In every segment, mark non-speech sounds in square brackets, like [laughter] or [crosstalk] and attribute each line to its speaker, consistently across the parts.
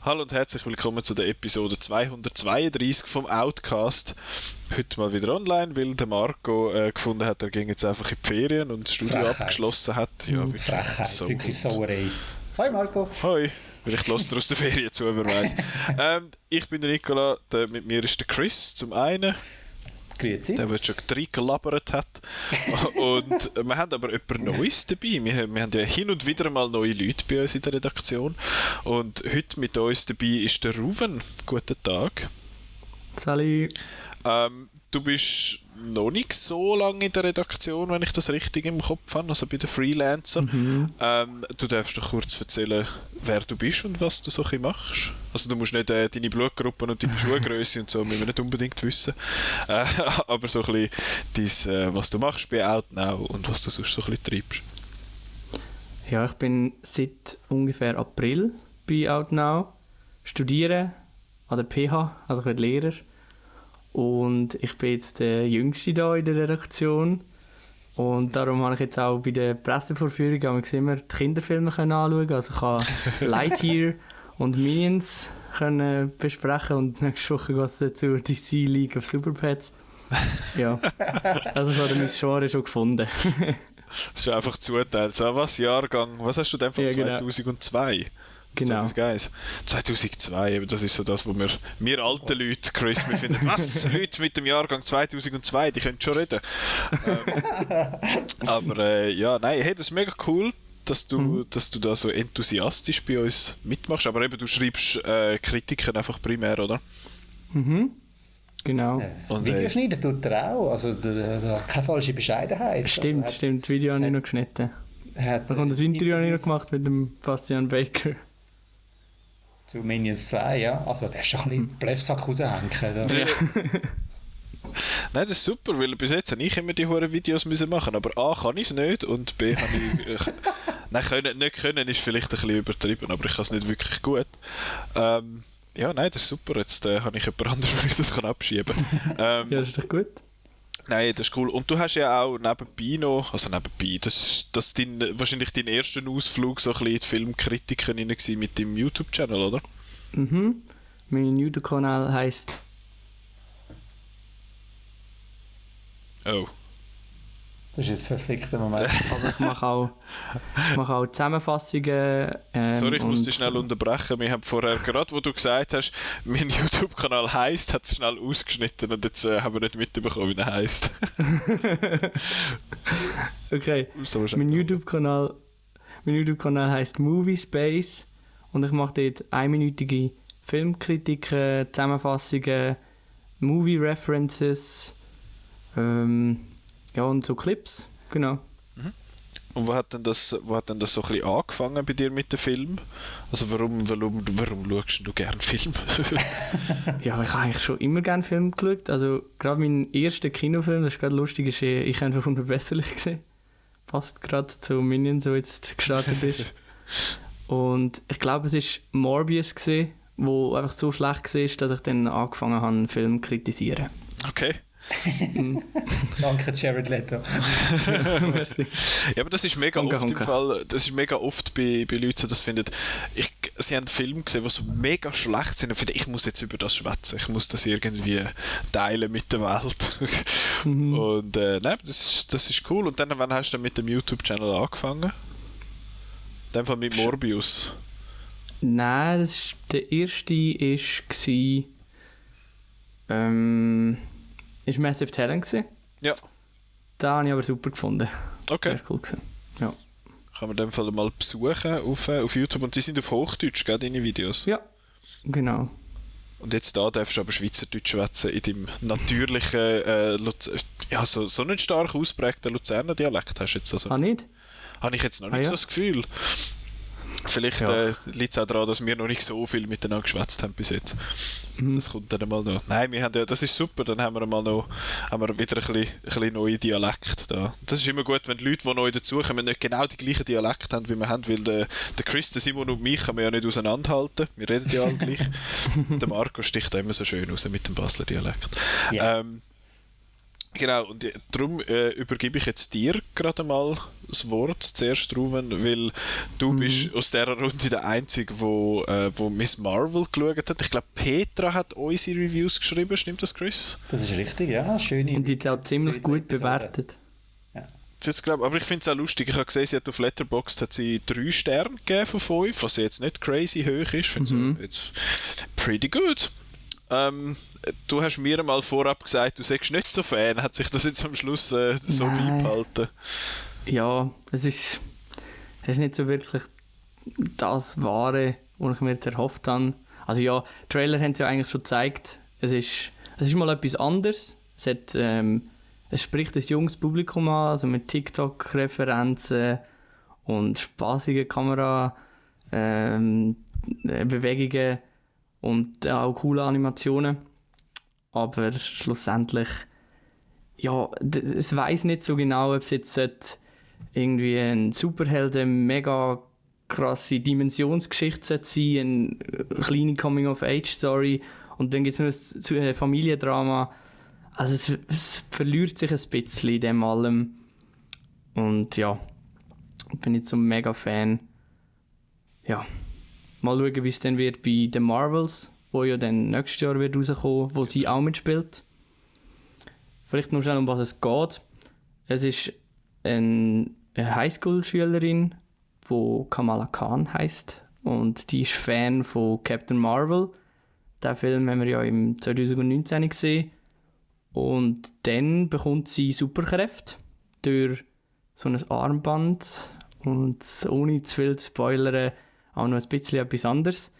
Speaker 1: Hallo und herzlich willkommen zu der Episode 232 vom Outcast. Heute mal wieder online, weil der Marco äh, gefunden hat, er ging jetzt einfach in die Ferien und das Studio
Speaker 2: Frechheit.
Speaker 1: abgeschlossen hat. Ja,
Speaker 2: wirklich Frechheit,
Speaker 1: so
Speaker 2: wirklich. Sauerei. Hi Marco.
Speaker 1: Hoi, vielleicht lässt er aus der Ferien zu, wer weiß. [laughs] ähm, ich bin der Nicola, der, mit mir ist der Chris zum einen,
Speaker 2: Grüezi.
Speaker 1: der, der schon drei gelabert hat. [laughs] und wir haben aber jemand Neues dabei. Wir, haben- wir haben ja hin und wieder mal neue Leute bei uns in der Redaktion. Und heute mit uns dabei ist der Ruven. Guten Tag.
Speaker 3: Salut.
Speaker 1: Ähm, du bist noch nicht so lange in der Redaktion, wenn ich das richtig im Kopf habe, also bei den Freelancern. Ähm, du darfst doch kurz erzählen, wer du bist und was du so machst. Also du musst nicht äh, deine Blutgruppen und deine [laughs] Schuhgröße und so müssen wir nicht unbedingt wissen. Äh, [laughs] aber so ein bisschen dein, äh, was du machst bei Outnow und was du sonst so ein bisschen treibst.
Speaker 3: Ja, ich bin seit ungefähr April bei Outnow, studiere an der PH, also ich werde Lehrer. Und ich bin jetzt der Jüngste da in der Redaktion. Und darum habe ich jetzt auch bei der Pressevorführung haben wir immer die Kinderfilme können anschauen. Also ich habe [laughs] Lightyear und Minions können besprechen und nächste Woche geht es dazu DC League of Super Pets. Ja, also ich habe mein Genre schon gefunden.
Speaker 1: Das ist einfach zuteilt. So, was Jahrgang, was hast du denn von
Speaker 3: Ja, genau.
Speaker 1: 2002?
Speaker 3: Genau.
Speaker 1: 2001. 2002, eben, das ist so das, wo wir, wir alte Leute, Chris, wir finden, was, [laughs] Leute mit dem Jahrgang 2002, die können schon reden. ähm, aber äh, ja, nein, hey, das ist mega cool, dass du,
Speaker 3: Mhm.
Speaker 1: dass du da so enthusiastisch bei uns mitmachst, aber eben, du schreibst äh, Kritiken einfach primär, oder?
Speaker 3: Mhm. Genau.
Speaker 2: Äh,
Speaker 1: Und,
Speaker 2: Video
Speaker 1: äh,
Speaker 2: schneiden tut er auch. Also da, da, keine falsche Bescheidenheit.
Speaker 3: Stimmt,
Speaker 2: also,
Speaker 3: stimmt. Das Video habe ich noch geschnitten.
Speaker 2: Hat,
Speaker 3: Dann kommt das Interview habe ich noch gemacht mit dem Bastian Baker.
Speaker 2: Zu Minions 2, ja. Also der ist schon ein
Speaker 3: Hm.
Speaker 2: bisschen Blefsack raushängen. Da. [laughs]
Speaker 1: Nein, das ist super, weil bis jetzt habe ich immer die hohen Videos müssen machen, aber A kann ich es nicht und B habe ich... [laughs] ich nein, können, nicht können ist vielleicht ein bisschen übertrieben, aber ich kann es nicht wirklich gut. Ähm, ja, nein, das ist super. Jetzt äh, habe ich jemand anderes, [laughs] der ich das kann abschieben kann. Ähm,
Speaker 3: Ja, das ist doch gut.
Speaker 1: Nein, das ist cool. Und du hast ja auch nebenbei noch, also nebenbei, das ist das ist dein, wahrscheinlich dein erster Ausflug so ein bisschen in die Filmkritiken rein gewesen mit deinem YouTube-Channel, oder?
Speaker 3: Mhm. Mein YouTube-Kanal heisst
Speaker 1: Oh.
Speaker 2: Das ist jetzt der perfekte Moment.
Speaker 3: aber [laughs] ich mache auch, ich mache auch Zusammenfassungen. Ähm,
Speaker 1: Sorry, ich muss dich schnell unterbrechen. Wir haben vorher, gerade wo du gesagt hast, mein [laughs] YouTube-Kanal heisst, hat es schnell ausgeschnitten und jetzt äh, haben wir nicht mitbekommen, wie er heisst. [laughs]
Speaker 3: Okay.
Speaker 1: so.
Speaker 3: Mein YouTube-Kanal mein YouTube-Kanal heisst Movie Space und ich mache dort einminütige Filmkritiken, Zusammenfassungen, Movie References, ähm, ja und so Clips, genau.
Speaker 1: Und wo hat, denn das, wo hat denn das so ein bisschen angefangen bei dir mit dem Film? Also warum, warum, warum schaust du gern Film? [laughs]
Speaker 3: Ja, ich habe eigentlich schon immer gerne Filme geschaut. Also gerade mein erster Kinofilm, das ist gerade lustig, ist äh, «Ich einfach unverbesserlich» gesehen. Passt gerade zu Minions, so jetzt gestartet ist. [laughs] Und ich glaube, es ist Morbius gesehen, wo einfach so schlecht war, dass ich dann angefangen habe, einen Film zu kritisieren.
Speaker 1: okay. [laughs]
Speaker 2: Danke, Jared Leto. [laughs]
Speaker 1: Ja, aber das ist mega
Speaker 3: Danke,
Speaker 1: oft im
Speaker 3: danke.
Speaker 1: Fall, das ist mega oft bei, bei Leuten das findet, ich, sie haben Filme gesehen, die so mega schlecht sind und finden, ich muss jetzt über das schwätzen, ich muss das irgendwie teilen mit der Welt. [laughs]
Speaker 3: Mhm.
Speaker 1: Und äh, nein, das ist, das ist cool. Und dann, wann hast du dann mit dem YouTube-Channel angefangen? In dem Fall mit Morbius.
Speaker 3: Nein, das ist, der erste war. Ähm, ist Massive Talent. Gewesen.
Speaker 1: Ja,
Speaker 3: Den habe ich aber super gefunden.
Speaker 1: okay.
Speaker 3: Sehr cool. Gewesen. Ja.
Speaker 1: Kann man in dem Fall mal besuchen auf, äh, auf YouTube. Und die sind auf Hochdeutsch, gell, deine Videos?
Speaker 3: ja, genau.
Speaker 1: Und jetzt da darfst du aber Schweizerdeutsch schwätzen in deinem natürlichen, äh, Luz ja, so, so einen stark ausprägten Luzerner Dialekt hast du jetzt also.
Speaker 3: Ah, nicht?
Speaker 1: Habe ich jetzt noch
Speaker 3: Ah,
Speaker 1: nicht
Speaker 3: ja?
Speaker 1: so das Gefühl. Vielleicht
Speaker 3: Ja.
Speaker 1: äh, liegt es auch daran, dass wir noch nicht so viel miteinander geschwätzt haben bis jetzt.
Speaker 3: Mhm.
Speaker 1: Das kommt dann mal noch. Nein, wir haben ja, das ist super, dann haben wir mal noch haben wir wieder ein bisschen, ein bisschen neue Dialekt da. Das ist immer gut, wenn die Leute, die neu dazukommen, nicht genau die gleichen Dialekt haben, wie wir haben, weil der, der Chris, der Simon und mich kann man ja nicht auseinanderhalten. Wir reden ja alle gleich. [laughs] der Marco sticht da immer so schön raus mit dem Basler Dialekt.
Speaker 2: Ja.
Speaker 1: Ähm, Genau, und äh, darum äh, übergebe ich jetzt dir gerade mal das Wort zuerst, Ruben, weil du bist aus dieser Runde der Einzige, wo, äh, wo Miss Marvel geschaut hat. Ich glaube, Petra hat unsere Reviews geschrieben, stimmt das, Chris?
Speaker 2: Das ist richtig, ja. Schöne
Speaker 3: Und die auch ziemlich gut
Speaker 2: Episode.
Speaker 3: bewertet.
Speaker 1: Hat's glaub, aber ich finde es auch lustig. Ich habe gesehen, sie hat auf Letterboxd hat sie drei Sterne gegeben von fünf, was jetzt nicht crazy hoch ist. Ich finde
Speaker 3: Mhm.
Speaker 1: jetzt pretty good. Ähm, du hast mir mal vorab gesagt, du sagst nicht so Fan. Hat sich das jetzt am Schluss äh, so
Speaker 3: Nein.
Speaker 1: beibehalten?
Speaker 3: Ja, es ist, es ist nicht so wirklich das Wahre, was ich mir erhofft habe. Also ja, Trailer haben es ja eigentlich schon gezeigt. Es ist, es ist mal etwas anderes. Es, hat, ähm, es spricht ein junges Publikum an, also mit TikTok-Referenzen und spaßigen Kamera ähm, äh, Bewegungen und auch coole Animationen. Aber schlussendlich ja, es weiß nicht so genau, ob es jetzt irgendwie ein Superhelden mega krasse Dimensionsgeschichte sein, eine kleine Coming-of-Age-Story und dann gibt es noch ein äh, Familiendrama. Also es, es verliert sich ein bisschen in dem allem. Und ja, ich bin nicht so ein mega Fan. Ja, mal schauen, wie es dann wird bei den Marvels, wo ja dann nächstes Jahr wird rauskommen, wo sie auch mitspielt. Vielleicht noch schnell, um was es geht. Es ist ein- eine Highschool-Schülerin, die Kamala Khan heißt und die ist Fan von Captain Marvel. Den Film haben wir ja im 2019 gesehen. Und dann bekommt sie Superkräfte durch so ein Armband und ohne zu viel zu spoilern auch noch ein bisschen etwas anderes.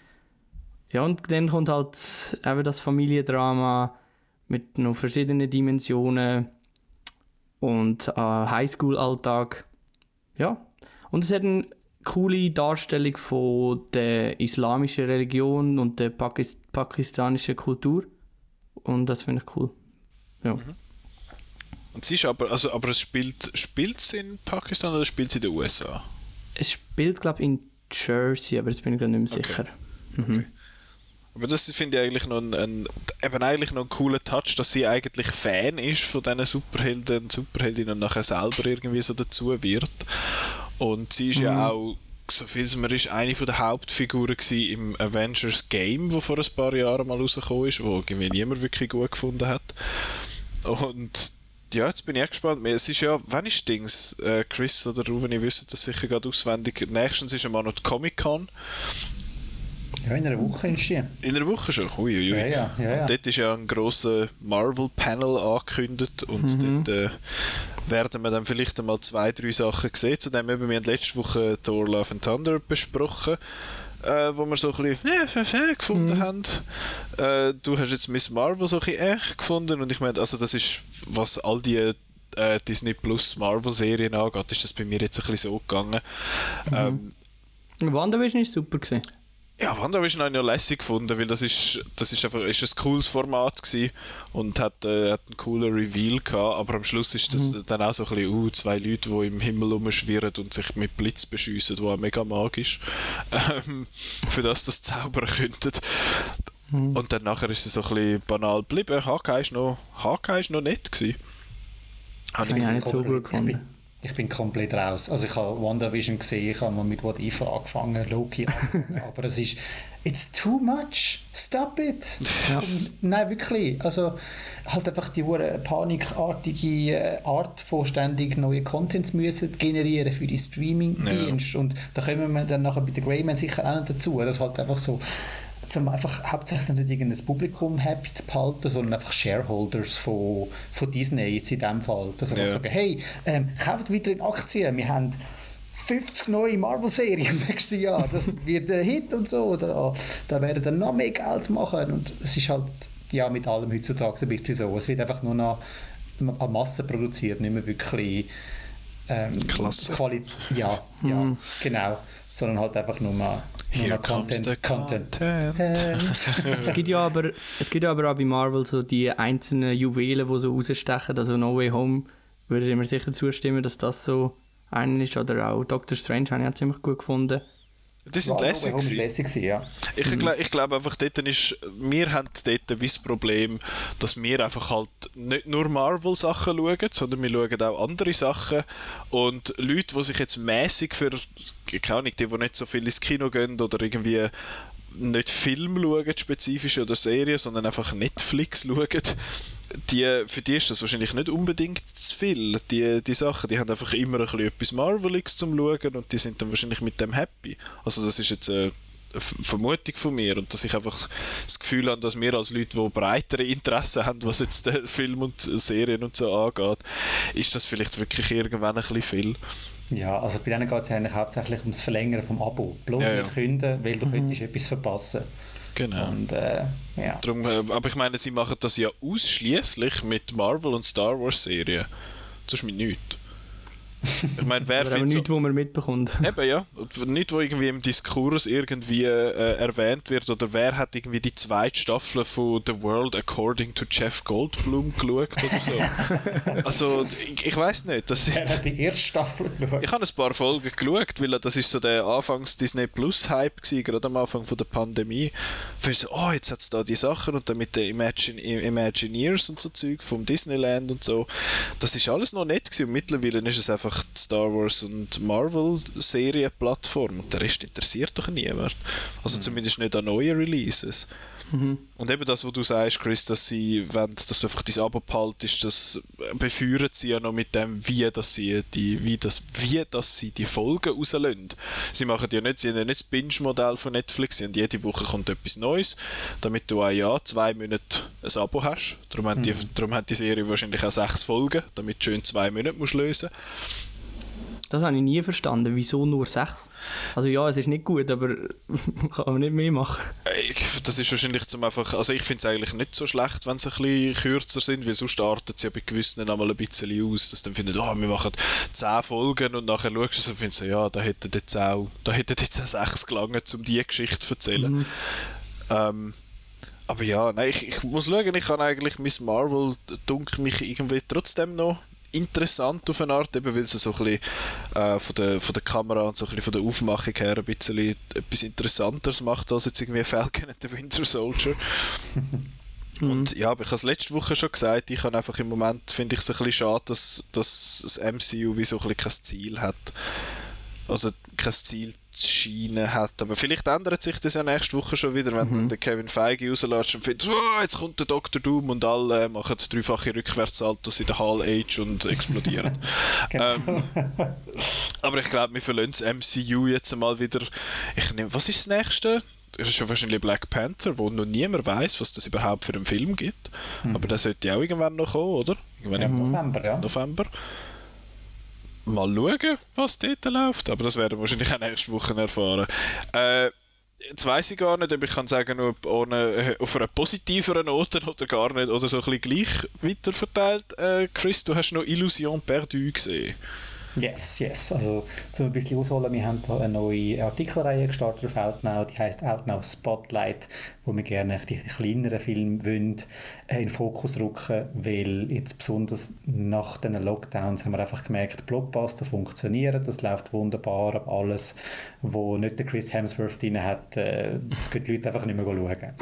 Speaker 3: Ja, und dann kommt halt eben das Familiendrama mit noch verschiedenen Dimensionen und äh, Highschool-Alltag. Ja, und es hat eine coole Darstellung von der islamischen Religion und der Pakis pakistanischen Kultur. Und das finde ich cool. Ja.
Speaker 1: Und sie ist aber, also, aber es spielt, spielt sie in Pakistan oder spielt sie in den USA?
Speaker 3: Es spielt, glaube ich, in Jersey, aber jetzt bin ich gerade nicht mehr
Speaker 1: Okay.
Speaker 3: sicher.
Speaker 1: Aber das finde ich eigentlich noch ein, ein, eben eigentlich noch ein cooler Touch, dass sie eigentlich Fan ist von diesen Superhelden und Superheldinnen und nachher selber irgendwie so dazu wird. Und sie ist ja auch, so viel es mir ist, eine von der Hauptfiguren im Avengers Game, wo vor ein paar Jahren mal rausgekommen ist, wo irgendwie niemand wirklich gut gefunden hat. Und ja, jetzt bin ich gespannt. Es ist ja, wann ist Dings? Äh, Chris oder Ruben, ihr wisst das sicher gerade auswendig. Nächstens ist einmal noch die Comic-Con.
Speaker 2: Ja, in einer Woche ist die.
Speaker 1: In einer Woche schon? Uiuiui.
Speaker 2: Ja, ja, ja, ja.
Speaker 1: Dort ist ja ein grosser Marvel-Panel angekündigt und dort äh, werden wir dann vielleicht einmal zwei, drei Sachen sehen. Zudem eben, wir haben letzte Woche Thor Love and Thunder besprochen, äh, wo wir so ein bisschen äh, äh, gefunden haben. Äh, du hast jetzt Miss Marvel so ein bisschen äh, gefunden und ich meine, also das ist, was all die äh, Disney Plus Marvel-Serien angeht, ist das bei mir jetzt ein bisschen so gegangen. Ähm,
Speaker 3: WandaVision war super. Gewesen.
Speaker 1: Ja, WandaVision habe ich noch lässig gefunden, weil das ist, das ist einfach ist ein cooles Format gewesen und hat, äh, hat einen coolen Reveal gehabt, aber am Schluss ist das dann auch so ein bisschen, uh, zwei Leute, die im Himmel rumschwirren und sich mit Blitz beschiessen, was auch mega magisch [laughs] ähm, für das das zaubern könnten. Und dann nachher ist es so ein bisschen banal geblieben. Hawkeye ist noch, Hawkeye ist noch nett gewesen. Habe
Speaker 3: Habe ich auch nicht so gut
Speaker 2: ich
Speaker 3: gefunden.
Speaker 2: Ich bin komplett raus. Also ich habe WandaVision gesehen, ich habe mal mit What If angefangen, Loki angefangen, [laughs] aber es ist It's too much, stop it! Nein, wirklich. Also halt einfach die hure panikartige äh, Art von ständig neue Contents müssen generieren für die Streaming-Dienste und da kommen wir dann nachher bei der Greyman sicher auch noch dazu, dass halt einfach so zum einfach hauptsächlich nicht irgendein Publikum happy zu behalten, sondern einfach Shareholders von, von Disney jetzt in dem Fall. Dass sie
Speaker 1: Ja.
Speaker 2: sagen, hey, ähm, kauft weiter in Aktien, wir haben 50 neue Marvel-Serien [laughs] im nächsten Jahr, das wird ein Hit und so, da, da werden dann noch mehr Geld machen und es ist halt ja mit allem heutzutage ein bisschen so, es wird einfach nur noch an Masse produziert, nicht mehr wirklich ähm,
Speaker 1: Klasse.
Speaker 2: Quali ja, ja, genau. sondern halt einfach nur mal,
Speaker 1: Here comes the
Speaker 2: Content.
Speaker 1: content.
Speaker 3: es, gibt ja aber, es gibt ja aber auch bei Marvel so die einzelnen Juwelen, die so rausstechen. Also No Way Home würde ich mir sicher zustimmen, dass das so einen ist. Oder auch Doctor Strange habe ich auch ziemlich gut gefunden.
Speaker 1: Die sind
Speaker 2: Ja,
Speaker 1: lässig. Gewesen.
Speaker 2: lässig gewesen, ja.
Speaker 1: Ich, gl ich glaube einfach, dort ist, wir haben dort wie das Problem, dass wir einfach halt nicht nur Marvel-Sachen schauen, sondern wir schauen auch andere Sachen. Und Leute, die sich jetzt mäßig für, keine Ahnung, die, die nicht so viel ins Kino gehen oder irgendwie nicht Film schauen, spezifisch oder Serien, sondern einfach Netflix [laughs] schauen, die, für die ist das wahrscheinlich nicht unbedingt zu viel. Die, die Sachen, die haben einfach immer ein bisschen etwas Marveliges zum Schauen und die sind dann wahrscheinlich mit dem happy. Also das ist jetzt eine F- Vermutung von mir und dass ich einfach das Gefühl habe, dass wir als Leute, die breitere Interessen haben, was jetzt Film und Serien und so angeht, ist das vielleicht wirklich irgendwann ein bisschen viel.
Speaker 2: Ja, also bei denen geht es eigentlich hauptsächlich ums Verlängern vom Abo. Bloß
Speaker 1: Ja, ja.
Speaker 2: nicht künden, weil du könntest etwas verpassen.
Speaker 1: Genau.
Speaker 2: Und äh, ja.
Speaker 1: Darum, äh, aber ich meine, sie machen das ja ausschließlich mit Marvel und Star Wars Serien. Sonst mit nichts. Ich meine, wer findet so,
Speaker 3: nichts, wo man mitbekommt.
Speaker 1: Eben ja. Und nicht, wo irgendwie im Diskurs irgendwie äh, erwähnt wird oder wer hat irgendwie die zweite Staffel von The World According to Jeff Goldblum geschaut oder so. [laughs] also ich, ich weiß nicht. Das
Speaker 2: Er hat die erste Staffel geschaut.
Speaker 1: ich habe ein paar Folgen geschaut, weil das ist so der Anfangs Disney Plus Hype gewesen, gerade am Anfang von der Pandemie. Für so, oh, jetzt hat es da die Sachen und dann mit den Imagine Imagineers und so Zeug vom Disneyland und so. Das ist alles noch nett gewesen und mittlerweile ist es einfach die Star Wars und Marvel Serienplattform und der Rest interessiert doch niemand. Also zumindest nicht an neuen Releases. Und eben das, was du sagst, Chris, dass sie, wenn dass du einfach dein Abo behaltest, das befeuern sie ja noch mit dem, wie dass sie die, wie das, wie dass sie die Folgen rauslösen. Sie machen ja nicht, sie haben ja nicht das Binge-Modell von Netflix, sie haben jede Woche kommt etwas Neues, damit du ein Jahr, zwei Monate ein Abo hast. Darum, haben die, darum hat die Serie wahrscheinlich auch sechs Folgen, damit du schön zwei Monate musst lösen
Speaker 3: Das habe ich nie verstanden. Wieso nur sechs? Also ja, es ist nicht gut, aber [laughs] kann man nicht mehr machen.
Speaker 1: Das ist wahrscheinlich zum einfach, also ich finde es eigentlich nicht so schlecht, wenn sie ein bisschen kürzer sind, weil sonst startet sie ja bei gewissen einmal ein bisschen aus, dass dann findet, oh, wir machen 10 Folgen und nachher schaust du und findest, ja, da hätten jetzt auch, da hätten jetzt auch sechs gelangen, um diese Geschichte zu erzählen. Ähm, aber ja, nein, ich, ich muss schauen, ich kann eigentlich Miss Marvel dunkel mich irgendwie trotzdem noch interessant auf eine Art, eben weil sie so ein bisschen äh, von, der, von der Kamera und so ein bisschen von der Aufmachung her ein bisschen etwas Interessanteres macht als jetzt irgendwie Falcon and the Winter Soldier. Und ja, aber ich habe es letzte Woche schon gesagt, ich habe einfach im Moment, finde ich es ein bisschen schade, dass, dass das MCU wie so ein bisschen kein Ziel hat. Also kein Ziel zu scheinen hat. Aber vielleicht ändert sich das ja nächste Woche schon wieder, wenn dann der Kevin Feige rauslässt und findet, oh, jetzt kommt der Dr. Doom und alle machen dreifache Rückwärtssaltos in der Hall Age und explodieren. [laughs] ähm, aber ich glaube, wir verlassen das MCU jetzt mal wieder. Ich nehme, was ist das nächste? Das ist schon wahrscheinlich Black Panther, wo noch niemand weiß, was das überhaupt für einen Film gibt. Aber der sollte ja auch irgendwann noch kommen, oder? Irgendwann
Speaker 2: Im
Speaker 1: im
Speaker 2: November, ja.
Speaker 1: November. Mal schauen, was dort läuft. Aber das werden wir wahrscheinlich auch nächste Woche erfahren. Äh, jetzt weiss ich gar nicht, ob ich kann sagen, ob ohne, äh, auf einer positiveren Note oder gar nicht, oder so ein bisschen gleich weiterverteilt. Äh, Chris, du hast noch Illusion perdu gesehen.
Speaker 2: Yes, yes. Also, zum ein bisschen ausholen, wir haben hier eine neue Artikelreihe gestartet auf Outnow, die heißt Outnow Spotlight, wo wir gerne die kleineren Filme wollen, in den Fokus rücken, weil jetzt besonders nach den Lockdowns haben wir einfach gemerkt, Blockbuster funktionieren, das läuft wunderbar, aber alles, wo nicht der Chris Hemsworth drin hat, äh, das können die Leute einfach nicht mehr schauen.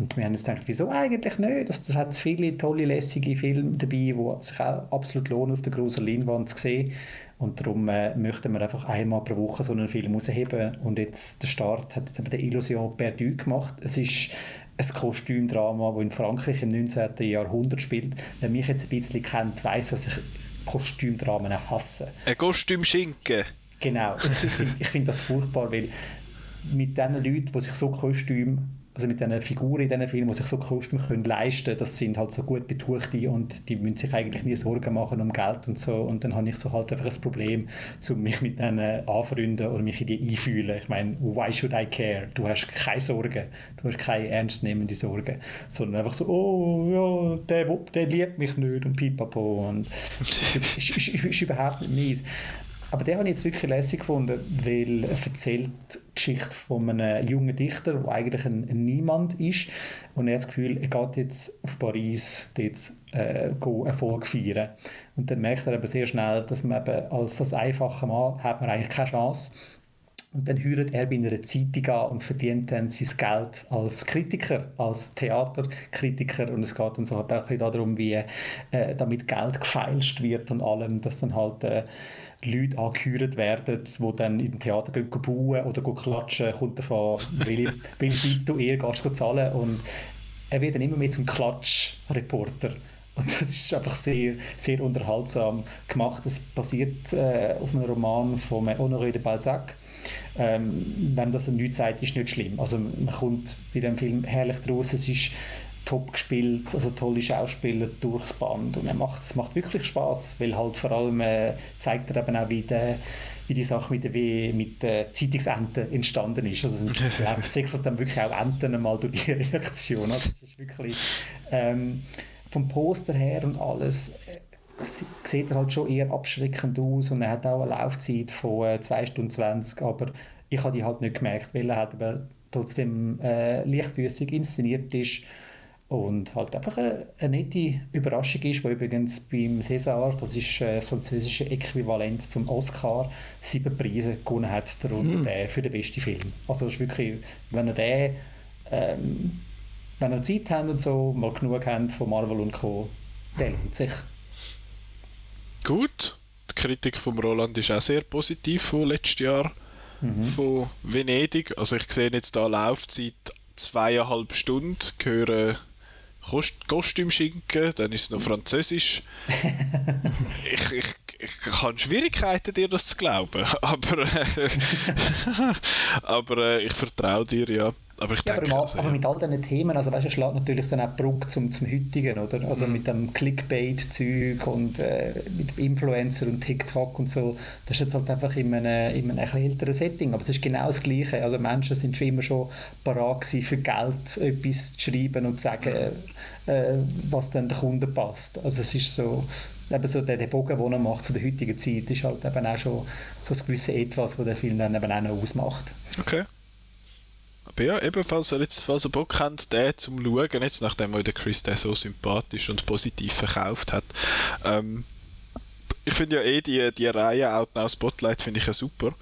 Speaker 2: Und wir haben jetzt gedacht, wieso eigentlich nicht? Das, das hat viele tolle, lässige Filme dabei, die sich auch absolut lohnen, auf der großen Leinwand zu sehen. Und darum äh, möchten wir einfach einmal pro Woche so einen Film rausheben. Und jetzt der Start hat jetzt eben der Illusion perdu gemacht. Es ist ein Kostümdrama, das in Frankreich im 19. Jahrhundert spielt. Wer mich jetzt ein bisschen kennt, weiß, dass ich Kostümdramen hasse.
Speaker 1: Ein Kostümschinken.
Speaker 2: Genau. Ich finde find das furchtbar, weil mit diesen Leuten, die sich so Kostüm, also mit diesen Figuren in diesen Filmen, die sich so Kostüm können leisten das sind halt so gut betuchte und die müssen sich eigentlich nie Sorgen machen um Geld und so. Und dann habe ich so halt einfach ein Problem, um mich mit denen anfreunden oder mich in die einfühlen. Ich meine, why should I care? Du hast keine Sorgen. Du hast keine ernstnehmende Sorgen. Sondern einfach so, oh, ja, der, der liebt mich nicht und pipapo. Und [laughs] ist, ist, ist, ist überhaupt nicht meins. Aber den habe ich jetzt wirklich lässig gefunden, weil er erzählt die Geschichte von einem jungen Dichter, der eigentlich ein, ein Niemand ist. Und er hat das Gefühl, er geht jetzt auf Paris dort äh, Erfolg feiern. Und dann merkt er aber sehr schnell, dass man eben als das einfache Mann hat man eigentlich keine Chance und dann hört er bei einer Zeitung an und verdient dann sein Geld als Kritiker, als Theaterkritiker. Und es geht dann so ein bisschen darum, wie äh, damit Geld gefeilscht wird und allem, dass dann halt äh, Leute angehört werden, die dann im Theater gehen, gehen bauen oder gehen klatschen, kommt davon, welche, welche Seite du eher gehst, zahlen. Und er wird dann immer mehr zum Klatschreporter. Und das ist einfach sehr, sehr unterhaltsam gemacht. Das basiert äh, auf einem Roman von Honoré de Balzac ähm, wenn das nichts sagt, ist nicht schlimm. Also man kommt bei dem Film herrlich draus, es ist top gespielt, also tolle Schauspieler durchs Band und er macht, es macht wirklich Spaß, weil halt vor allem äh, zeigt er eben auch, wie, der, wie die Sache mit der, mit der Zeitungsenten entstanden ist. Also es [laughs] sind dann wirklich auch Enten einmal durch die [laughs] Reaktion. Also es ist wirklich ähm, vom Poster her und alles äh, sieht er halt schon eher abschreckend aus und er hat auch eine Laufzeit von 2 äh, Stunden 20, aber ich habe die halt nicht gemerkt, weil er halt aber trotzdem äh, leichtfüßig inszeniert ist und halt einfach eine, eine, nette Überraschung ist, weil übrigens beim César, das ist äh, das französische Äquivalent zum Oscar, sieben Preise gewonnen hat, darunter hm. der für den besten Film. Also ist wirklich, wenn er den, ähm, wenn er Zeit haben und so, mal genug haben von Marvel und Co., der lohnt sich.
Speaker 1: Gut. Die Kritik von Roland ist auch sehr positiv von letztes Jahr mhm. von Venedig. Also ich sehe jetzt da Laufzeit zweieinhalb Stunden, höre Kost Kostümschinken, dann ist es noch Französisch. [laughs] ich, ich, ich habe Schwierigkeiten, dir das zu glauben, [laughs] aber, [laughs] aber äh, ich vertraue dir, ja. Aber, ich
Speaker 2: ja,
Speaker 1: denke,
Speaker 2: aber, also, aber, mit all diesen Themen, also weißt, du, schlägt natürlich dann auch Brücke zum, zum Heutigen, oder? Also mhm. mit dem Clickbait-Zeug und äh, mit Influencer und TikTok und so. Das ist jetzt halt einfach in einem, in einem älteren Setting, aber es ist genau das Gleiche. Also Menschen sind schon immer schon bereit gewesen, für Geld etwas zu schreiben und zu sagen, äh, was dann der Kunde passt. Also es ist so, eben so der, der Bogen, den er macht zu der heutigen Zeit, ist halt eben auch schon so ein gewisses Etwas, was der Film dann eben auch noch ausmacht.
Speaker 1: Okay. Aber ja, ebenfalls, jetzt, falls ihr Bock habt, den zum Schauen, jetzt nachdem der Chris den so sympathisch und positiv verkauft hat. Ähm, ich finde ja eh die, die Reihe Out Now Spotlight finde ich ja super.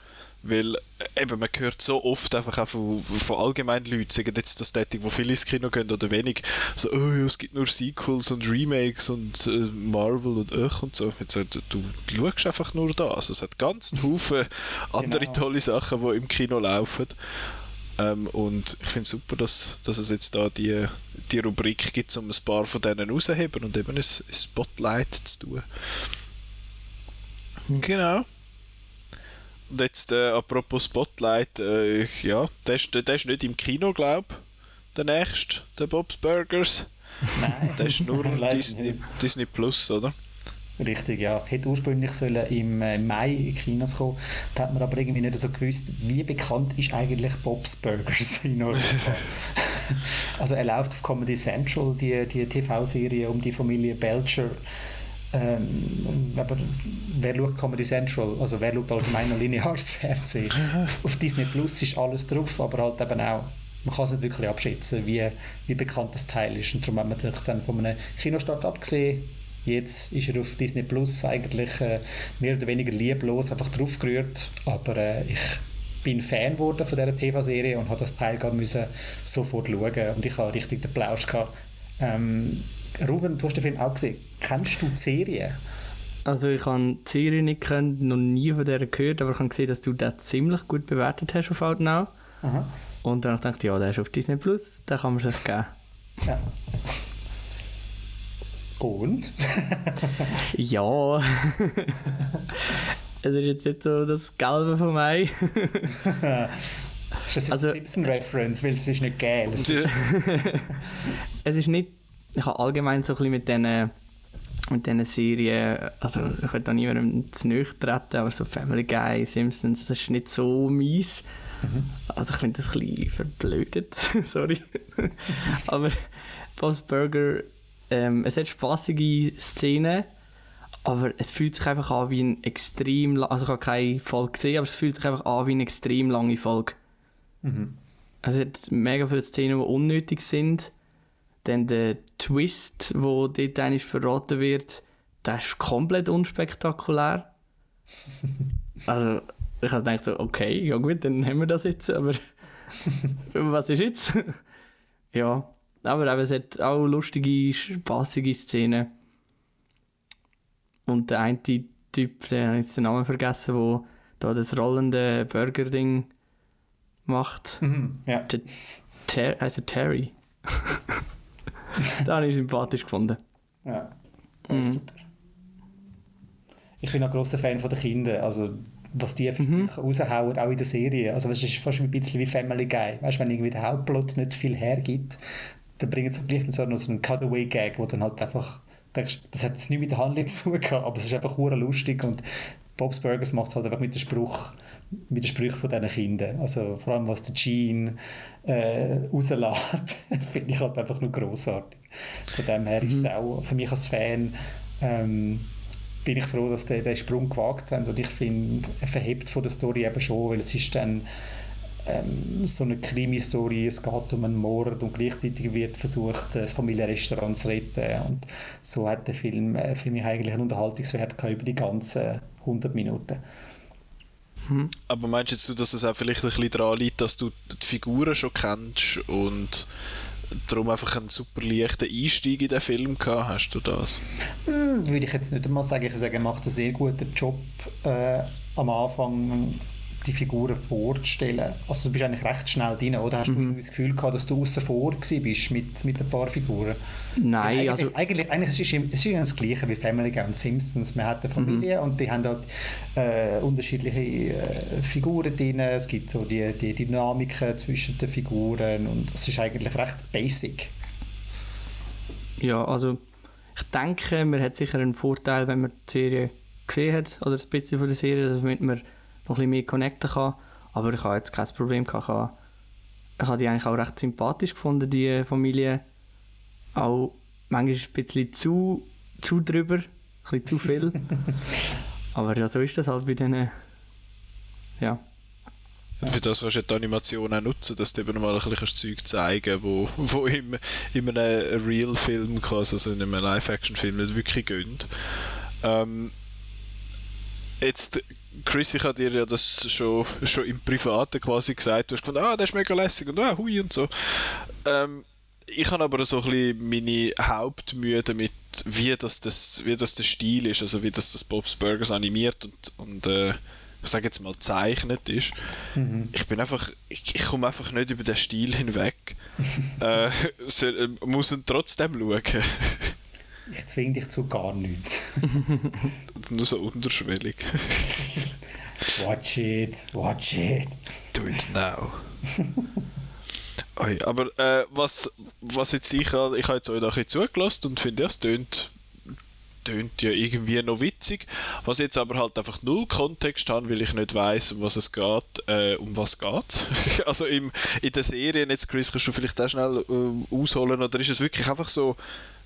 Speaker 1: Weil äh, eben, man hört so oft einfach auch von, von allgemeinen Leuten, sagen jetzt das Tätig, wo viele ins Kino gehen oder wenig, so, oh es gibt nur Sequels und Remakes und äh, Marvel und Öch und so. Jetzt, du, du schaust einfach nur das. Also, es hat ganz einen Haufen [laughs] andere genau. tolle Sachen, die im Kino laufen. Ähm, und ich finde es super, dass, dass es jetzt da die, die Rubrik gibt, um ein paar von denen rauszuheben und eben ein, ein Spotlight zu tun. Hm. Genau. Und jetzt, äh, apropos Spotlight, äh, ja, der ist, der ist nicht im Kino, glaube ich, der nächste, der Bob's Burgers. Nein. Der ist nur [laughs] Disney, Disney Plus, oder?
Speaker 2: Richtig, ja. Hätte ursprünglich sollen im äh, Mai in Kinos kommen. Da hat man aber irgendwie nicht so gewusst, wie bekannt ist eigentlich Bob's Burgers [laughs] in Europa. [laughs] also er läuft auf Comedy Central, die, die TV-Serie um die Familie Belcher. Ähm, aber wer schaut Comedy Central? Also wer schaut allgemein noch lineares [laughs] Fernsehen? auf Disney Plus ist alles drauf, aber halt eben auch man kann es nicht wirklich abschätzen, wie, wie bekannt das Teil ist. Und darum haben wir sich dann von einem Kinostart abgesehen Jetzt ist er auf Disney Plus eigentlich äh, mehr oder weniger lieblos einfach draufgerührt. Aber äh, ich bin Fan geworden von dieser TV-Serie und habe das Teil gerade müssen sofort schauen. Und ich habe richtig den Plausch gehabt. Ähm, Ruben, du hast den Film auch gesehen. Kennst du die Serie?
Speaker 3: Also ich habe die Serie nicht gekannt, noch nie von der gehört, aber ich habe gesehen, dass du den ziemlich gut bewertet hast auf Outnow. Aha. Und dann dachte ich, ja, der ist auf Disney Plus, da kann man sich geben. Ja. [laughs]
Speaker 2: Und? [laughs]
Speaker 3: ja. [laughs] es ist jetzt nicht so das Gelbe von mir. ist
Speaker 2: das jetzt also, Simpson-Reference, weil es ist nicht geil. [laughs]
Speaker 3: es ist nicht... Ich habe allgemein so ein bisschen mit diesen mit diesen Serien, also ich will da niemandem zu nahe treten, aber so Family Guy, Simpsons, das ist nicht so mies. Mhm. Also ich finde das ein bisschen verblödet, sorry. aber Bob's Burger ähm, es hat spaßige Szenen, aber es fühlt sich einfach an wie ein extrem, also ich habe keine Folge gesehen, aber es fühlt sich einfach an wie eine extrem lange Folge. Mhm. Also es hat mega viele Szenen, die unnötig sind. Dann der Twist, wo dort eigentlich verraten wird, der ist komplett unspektakulär. [laughs] also ich habe gedacht so, okay, ja gut, dann haben wir das jetzt, aber [laughs] [laughs] was ist jetzt? ja, aber eben, es hat auch lustige, spaßige Szenen. Und der eine Typ, der habe jetzt den Namen vergessen, der da das rollende Burger-Ding macht.
Speaker 2: Mhm, ja.
Speaker 3: Ter heißt er Terry? [laughs] da habe ich sympathisch gefunden.
Speaker 2: Ja, mhm. super. Ich bin ein großer Fan von den Kindern. Also, was die mhm. raushauen, auch in der Serie. Also, es ist fast ein bisschen wie Family Guy. Weißt du, wenn irgendwie der Hauptplot nicht viel hergibt, dann bringen sie gleich so noch so einen Cutaway-Gag, wo dann halt einfach denkst, das hat jetzt nicht mit der Handlung [laughs] zu tun gehabt, aber es ist einfach lustig und Bob's Burgers macht es halt einfach mit dem Spruch, mit den Sprüchen von diesen Kindern. Also vor allem, was der Gene äh, rauslässt, [laughs] finde ich halt einfach nur grossartig. Von dem her mhm. ist es mhm. auch, für mich als Fan, ähm, bin ich froh, dass die den Sprung gewagt haben und ich finde, er verhebt von der Story eben schon, weil es ist dann ähm, so eine Krimi-Story, es geht um einen Mord und gleichzeitig wird versucht, das Familienrestaurant zu retten. Und so hat der Film äh, für mich eigentlich einen Unterhaltungswert über die ganzen 100 Minuten.
Speaker 1: Hm. Aber meinst jetzt du, dass es auch vielleicht ein bisschen daran liegt, dass du die Figuren schon kennst und darum einfach einen super leichten Einstieg in den Film gehabt? Hast du das?
Speaker 2: Hm, würde ich jetzt nicht einmal sagen. Ich würde sagen, er macht einen sehr guten Job äh, am Anfang die Figuren vorzustellen. Also du bist eigentlich recht schnell drin, oder? Hast mhm. du das Gefühl gehabt, dass du außen vor bist mit, mit ein paar Figuren?
Speaker 3: Nein,
Speaker 2: eigentlich,
Speaker 3: also...
Speaker 2: Eigentlich, eigentlich es ist es ist das Gleiche wie Family Guy und Simpsons. Man hat eine Familie mhm. und die haben dort äh, unterschiedliche äh, Figuren drin. Es gibt so die, die Dynamiken zwischen den Figuren und es ist eigentlich recht basic.
Speaker 3: Ja, also ich denke, man hat sicher einen Vorteil, wenn man die Serie gesehen hat, oder ein bisschen von der Serie, damit man noch ein bisschen mehr connecten kann. Aber ich habe jetzt kein Problem gehabt. Ich habe, die eigentlich auch recht sympathisch gefunden, die Familie. Auch manchmal ein bisschen zu, zu drüber, ein bisschen zu viel. [laughs] Aber ja, so ist das halt bei denen. Ja.
Speaker 1: Und für das kannst du die Animation auch nutzen, dass du eben mal ein bisschen Zeug zeigen wo, [laughs] wo im, in einem Real-Film, also in einem Live-Action-Film nicht wirklich gönnt. Ähm, Jetzt, Chris, ich habe dir ja das schon, schon im Privaten quasi gesagt. Du hast gefunden, ah, das ist mega lässig und ah, hui und so. Ähm, ich habe aber so ein bisschen meine Hauptmühe damit, wie das, das, wie das der Stil ist, also wie das, das Bob's Burgers animiert und, und äh, ich sage jetzt mal zeichnet ist. Mhm. Ich bin einfach, ich, ich komme einfach nicht über den Stil hinweg. [laughs] äh, äh, muss ihn trotzdem schauen.
Speaker 2: Ich zwinge dich zu gar nichts. [laughs]
Speaker 1: Nur so unterschwellig. [laughs]
Speaker 2: watch it, watch it.
Speaker 1: Do it now. Oi, aber äh, was, was jetzt ich, ich habe jetzt euch ein bisschen zugelassen und finde, es tönt tönt ja irgendwie noch witzig. Was jetzt aber halt einfach null Kontext haben, weil ich nicht weiß, um was es geht, äh, um was geht. [laughs] also im, in der Serie jetzt, Chris, kannst du vielleicht auch schnell äh, ausholen, oder ist es wirklich einfach so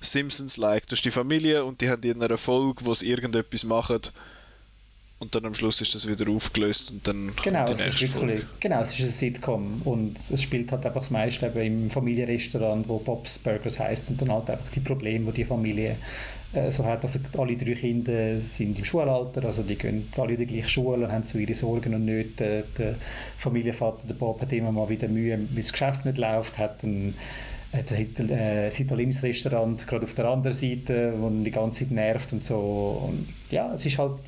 Speaker 1: Simpsons-like? Du hast die Familie und die haben in einer Folge, wo sie irgendetwas machen und dann am Schluss ist das wieder aufgelöst und dann
Speaker 2: genau, die nächste es ist wirklich, Genau, es ist ein Sitcom und es spielt halt einfach das meiste im Familienrestaurant, wo Bob's Burgers heißt und dann halt einfach die Probleme, die die Familie äh, so hat. Also alle drei Kinder sind im Schulalter, also die gehen alle in die gleiche Schule und haben so ihre Sorgen und Nöte. Der Familienvater, der Bob, hat immer mal wieder Mühe, weil das Geschäft nicht läuft, hat ein hat ein äh, italienisches Restaurant gerade auf der anderen Seite, wo die ganze Zeit nervt und so. Und ja, es ist halt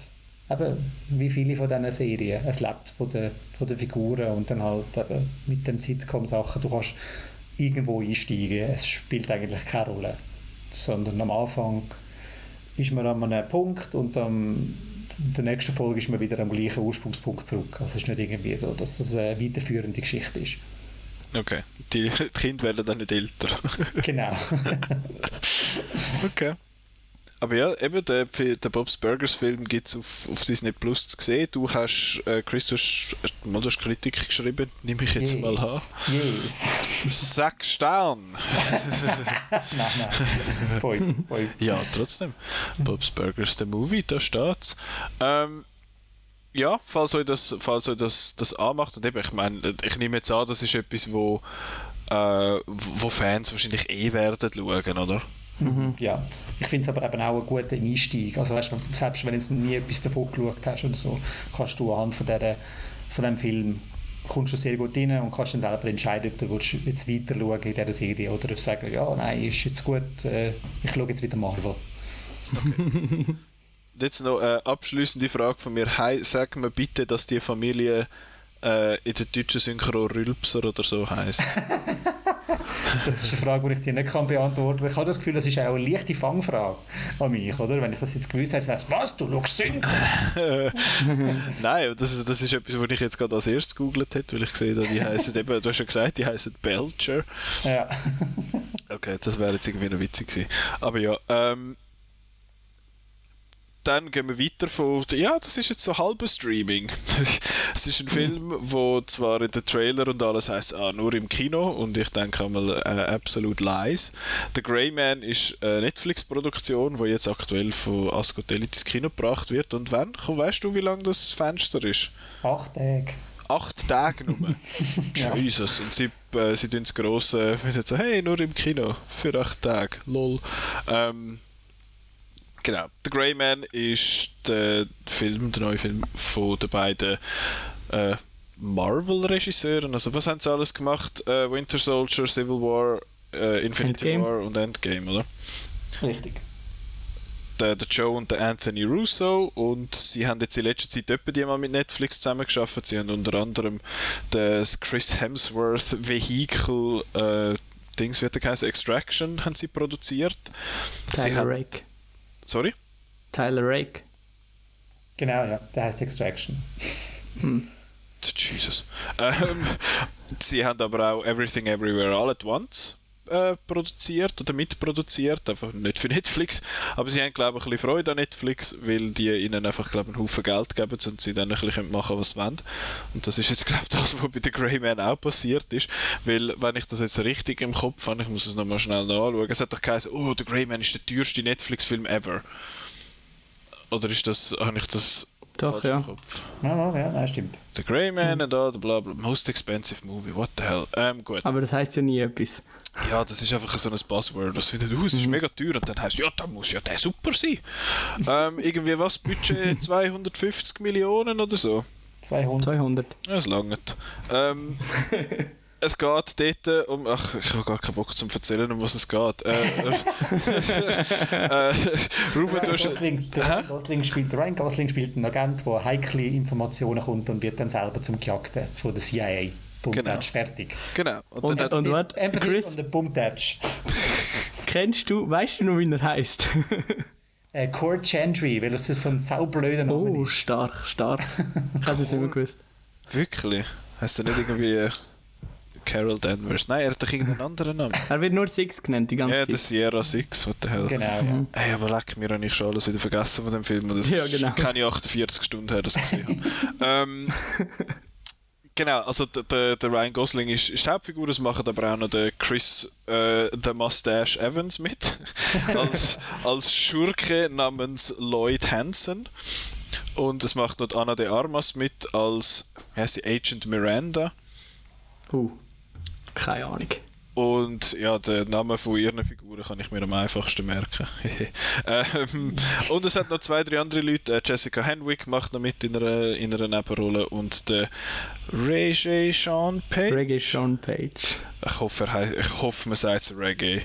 Speaker 2: eben wie viele von diesen Serien. Es lebt von den, von den Figuren und dann halt eben mit den Sitcom-Sachen. Du kannst irgendwo einsteigen. Es spielt eigentlich keine Rolle. Sondern am Anfang ist man an einem Punkt und dann in der nächsten Folge ist man wieder am gleichen Ursprungspunkt zurück. Also es ist nicht irgendwie so, dass es eine weiterführende Geschichte ist.
Speaker 1: Okay. Die, Kinder werden dann nicht älter. [laughs]
Speaker 2: genau.
Speaker 1: okay. Aber ja, eben, der, der Bob's Burgers Film gibt es auf, auf Disney Plus zu sehen. Du hast, äh, Chris, du hast, mal du hast Kritik geschrieben, nehme ich jetzt
Speaker 2: yes.
Speaker 1: mal an.
Speaker 2: Yes.
Speaker 1: Sechs Sterne. [laughs]
Speaker 2: nein, nein. Fünf, fünf.
Speaker 1: Ja, trotzdem. Bob's Burgers, der Movie, da steht's. Ähm, ja, falls euch das, falls euch das, das anmacht, und eben, ich meine, ich nehme jetzt an, das ist etwas, wo, äh, wo Fans wahrscheinlich eh werden schauen, oder?
Speaker 2: Mhm. Ja, ich finde es aber eben auch einen guten Einstieg. Also weißt, selbst wenn du nie etwas davon geschaut hast und so, kannst du anhand von, dieser, von diesem Film kommst du sehr gut rein und kannst dann selber entscheiden, ob du jetzt weiter schauen in dieser Serie oder ob du sagen, ja, nein, ist jetzt gut, äh, ich schaue jetzt wieder Marvel.
Speaker 1: Okay. [laughs] jetzt noch eine abschließende Frage von mir. Hey, sag mir bitte, dass die Familie äh, in der deutschen Synchro Rülpser oder so heisst. [laughs] [laughs]
Speaker 2: das ist eine Frage, die ich dir nicht kann beantworten kann. Ich habe das Gefühl, das ist auch eine leichte Fangfrage an mich, oder? Wenn ich das jetzt gewusst hätte, sagst du, was, du schaust Synchro? [laughs]
Speaker 1: Nein, das ist, das ist etwas, was ich jetzt gerade als erstes gegoogelt habe, weil ich gesehen habe, die heißen eben, du hast ja gesagt, die heißen Belcher.
Speaker 2: Ja.
Speaker 1: okay, das wäre jetzt irgendwie noch witzig gewesen. Aber ja, ähm, dann gehen wir weiter von, ja, das ist jetzt so halber Streaming. [laughs] es ist ein Film, wo zwar in den Trailer und alles heißt, ah, nur im Kino und ich denke einmal äh, absolut lies. The Grey Man ist eine Netflix-Produktion, die jetzt aktuell von Ascotelli ins Kino gebracht wird. Und wann? Weißt du, wie lang das Fenster ist?
Speaker 2: Acht Tage.
Speaker 1: Acht Tage nur. [laughs] Jesus. Und sie, äh, sie tun das grosse, so, hey, nur im Kino für acht Tage. Lol. Ähm, Genau. The Grey Man ist der Film, der neue Film von den beiden äh, Marvel-Regisseuren. Also was haben sie alles gemacht? Äh, Winter Soldier, Civil War, äh, Infinity
Speaker 3: Endgame.
Speaker 1: War und Endgame, oder?
Speaker 2: Richtig.
Speaker 1: Der, der Joe und der Anthony Russo und sie haben jetzt in letzter Zeit etwa die mal mit Netflix zusammengearbeitet. Sie haben unter anderem das Chris Hemsworth Vehicle äh, Dings wird der Extraction haben sie produziert. sie
Speaker 3: Tyler
Speaker 1: haben,
Speaker 3: Rake.
Speaker 1: Sorry?
Speaker 3: Tyler Rake.
Speaker 2: Genau, ja, der heißt Extraction.
Speaker 3: Hm.
Speaker 1: Jesus. Ähm, [laughs] sie haben aber auch Everything Everywhere All at Once äh, produziert oder mitproduziert, einfach nicht für [laughs] Netflix, aber sie haben glaube ich ein bisschen Freude an Netflix, weil die ihnen einfach glaube ich einen Haufen Geld geben und sie dann ein bisschen machen was sie wollen. Und das ist jetzt [laughs] glaube ich das, was bei The Grey Man auch passiert ist, weil wenn ich das jetzt richtig im Kopf habe, ich muss es nochmal schnell nachschauen, es hat doch geheißen, oh, The Grey Man ist der teuerste Netflix-Film ever. Oder ist das, habe ich das
Speaker 3: Doch, ja.
Speaker 2: Ja, ja, ja, nein, stimmt.
Speaker 1: The Grey Man und all, bla bla, most expensive movie, what the hell. Ähm, gut.
Speaker 3: Aber das heisst ja nie etwas.
Speaker 1: Ja, das ist einfach so ein Buzzword. Das findet, uh, es ist mega teuer und dann heißt ja, da muss ja der super sein. ähm, irgendwie was, Budget [laughs] 250 Millionen oder so?
Speaker 2: 200.
Speaker 3: 200.
Speaker 1: Ja, das langt. Ähm, [laughs] es geht dort um. Ach, ich habe gar keinen Bock zum erzählen, um was es geht. Äh, [laughs] äh, Ruben, du hast.
Speaker 2: Gosling, der Gosling spielt, Ryan Gosling spielt einen Agent, der heikle Informationen kommt und wird dann selber zum Gejagten von der CIA. Bumtatsch, fertig.
Speaker 1: Genau.
Speaker 3: Und,
Speaker 1: dann,
Speaker 3: und warte,
Speaker 2: Empathy
Speaker 3: Chris,
Speaker 2: on the Bumtatsch.
Speaker 3: kennst du, weißt du noch, wie er heisst?
Speaker 2: äh, Cord Chandry, weil es so ein saublöder Name
Speaker 3: oh,
Speaker 2: ist.
Speaker 3: stark, stark. [laughs] Ich hätte es nicht mehr gewusst.
Speaker 1: wirklich? Hast du nicht irgendwie. Carol Danvers? Nein, er hat doch irgendeinen anderen Namen.
Speaker 3: Er wird nur Six genannt die ganze
Speaker 1: Ja, der
Speaker 3: Zeit.
Speaker 1: Sierra 6, what the hell.
Speaker 2: Genau, ja.
Speaker 1: Hey, aber leck mir, habe ich schon alles wieder vergessen von dem Film. und Das
Speaker 3: Ja,
Speaker 1: ist
Speaker 3: genau.
Speaker 1: keine 48 Stunden her, dass ich gesehen habe. [laughs] ähm, genau, also der, der, der Ryan Gosling ist, ist die Hauptfigur, es macht aber auch noch der Chris äh, The Mustache Evans mit. [laughs] als, als Schurke namens Lloyd Hansen. Und es macht noch Anna de Armas mit als wie heißt sie, Agent Miranda.
Speaker 3: Uh, keine Ahnung.
Speaker 1: Und ja, den Namen von ihren Figuren kann ich mir am einfachsten merken. [laughs] ähm, und es hat noch zwei, drei andere Leute. Äh, Jessica Henwick macht noch mit in einer, in einer Nebenrolle und der Reggae Sean Page.
Speaker 3: Reggae Sean Page.
Speaker 1: Ich hoffe, er ich hoffe man sagt es Reggae.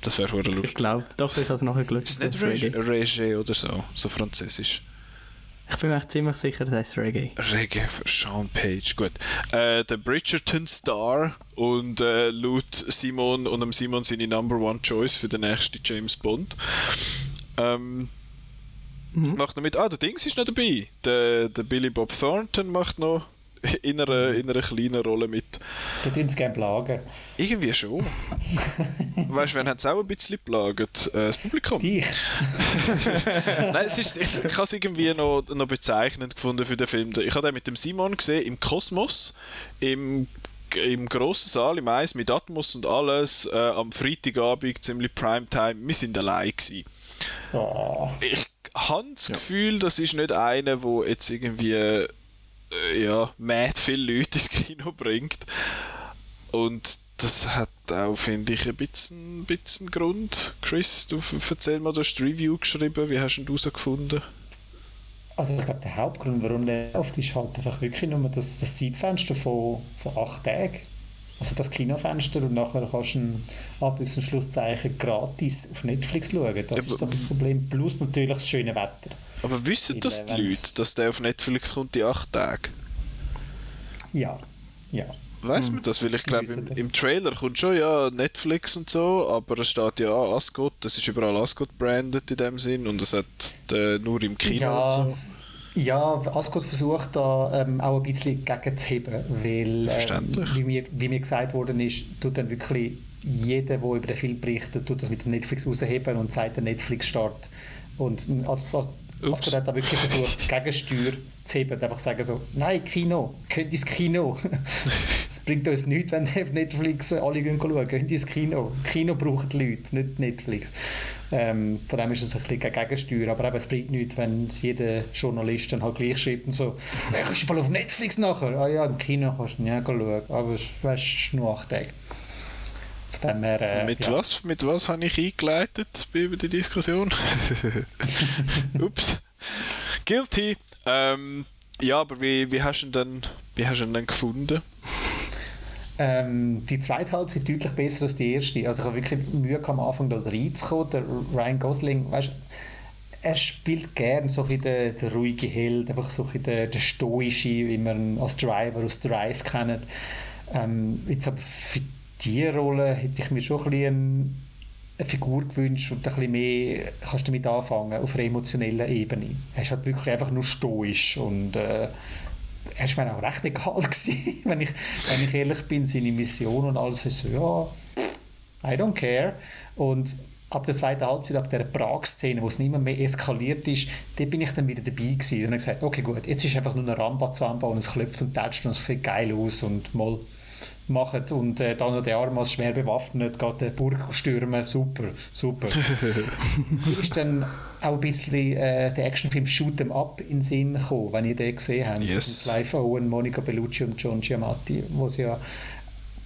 Speaker 1: Das wäre hure
Speaker 3: Ich
Speaker 1: lustig.
Speaker 3: glaube, doch, ich habe es nachher geschaut.
Speaker 1: Ist nicht Reggae, Reggae oder so, so französisch.
Speaker 3: Ich bin mir echt ziemlich sicher, das heißt Reggae.
Speaker 1: Reggae für Sean Page, gut. Äh, der Bridgerton Star und äh, laut Simon und dem Simon seine Number One Choice für den nächsten James Bond. Ähm,
Speaker 3: Mhm.
Speaker 1: Macht noch mit. Ah, der Dings ist noch dabei. Der, der Billy Bob Thornton macht noch [laughs] in einer, in einer kleinen Rolle mit.
Speaker 2: Du tun es gerne plagen.
Speaker 1: Irgendwie schon. [laughs] weißt du, wen haben es auch ein bisschen plagt? Äh, das Publikum.
Speaker 2: Dich? [laughs]
Speaker 1: Nein, es ist, ich, ich habe es irgendwie noch, noch bezeichnend gefunden für den Film. Ich habe den mit dem Simon gesehen im Kosmos, im im grossen Saal im Eis mit Atmos und alles äh, am Freitagabend ziemlich Primetime. Wir sind allein gewesen.
Speaker 2: Oh.
Speaker 1: Ich habe das Gefühl, das ist nicht einer, wo jetzt irgendwie ja mad viele Leute ins Kino bringt. Und das hat auch, finde ich, ein bisschen, ein bisschen Grund. Chris, du erzähl mal, du hast Review geschrieben. Wie hast du ihn herausgefunden?
Speaker 2: Also ich glaube, der Hauptgrund, warum der oft ist halt einfach wirklich nur das, das Zeitfenster von, von acht Tagen. Also das Kinofenster und nachher kannst du ein Anführungs- und Schlusszeichen gratis auf Netflix schauen. Das
Speaker 1: Ja,
Speaker 2: ist so das Problem. Plus natürlich das schöne Wetter.
Speaker 1: Aber wissen das die Leute, dass der auf Netflix kommt die acht Tage?
Speaker 2: Ja, ja.
Speaker 1: Weiß man das? Weil ich glaube, im, im Trailer kommt schon ja Netflix und so, aber es steht ja Ascot, das ist überall Ascot branded in dem Sinn und es hat äh, nur im Kino
Speaker 2: ja,
Speaker 1: und so.
Speaker 2: ja, Ascot versucht da ähm, auch ein bisschen gegenzuheben, weil, ähm,
Speaker 1: Verständlich.
Speaker 2: wie, mir, wie mir gesagt worden ist, tut dann wirklich jeder, der über den Film berichtet, tut das mit dem Netflix rausheben und sagt, der Netflix-Start. Und As-
Speaker 1: Ups.
Speaker 2: Ascot hat da wirklich versucht, [laughs] Gegensteuer zu heben und einfach sagen so, nein, Kino, geht ins Kino. Es bringt uns nichts, wenn auf [laughs] Netflix alle gehen schauen. Geht ins Kino. Das Kino braucht Leute, nicht Netflix. Ähm, von dem ist es ein bisschen gegen Gegensteuer. Aber eben, es bringt nichts, wenn jeder Journalist dann halt gleich schreibt und so, hey, kannst du voll auf Netflix nachher? Ah ja, im Kino kannst du nicht schauen. Aber es weißt, nur acht Tage. Von her, äh,
Speaker 1: Mit
Speaker 2: ja.
Speaker 1: was? Mit was habe ich eingeleitet bei über die Diskussion? [laughs] Ups. Guilty. Ähm, ja, aber wie, wie hast du ihn dann, wie hast du ihn dann gefunden?
Speaker 2: Ähm, die zweite Halbzeit deutlich besser als die erste. Also ich habe wirklich Mühe am Anfang da reinzukommen. Der Ryan Gosling, weißt, er spielt gern so ein den, den ruhigen Held, einfach so ein den, den stoische, wie man ihn als Driver aus Drive kennt. Ähm, jetzt aber für diese Rolle hätte ich mir schon ein bisschen eine Figur gewünscht und ein bisschen mehr kannst du damit anfangen auf einer emotionellen Ebene. Er ist halt wirklich einfach nur stoisch und äh, er ist mir auch recht egal [laughs] gewesen, wenn ich, wenn ich ehrlich bin, seine Mission und alles ist so, ja, I don't care. Und ab der zweiten Halbzeit, ab der Prag-Szene, wo es nicht mehr, mehr eskaliert ist, da bin ich dann wieder dabei gewesen und habe gesagt, okay gut, jetzt ist einfach nur ein Rambazamba und es klopft und tätscht und es sieht geil aus und mal machen und äh, dann noch der Arm als schwer bewaffnet geht der Burg stürmen, super, super. [laughs] Ist dann auch ein bisschen äh, der Actionfilm Shoot 'em Up in den Sinn gekommen, wenn ihr den gesehen habt.
Speaker 1: Yes.
Speaker 2: Mit Clive Owen, Monica Bellucci und John Giamatti, wo es ja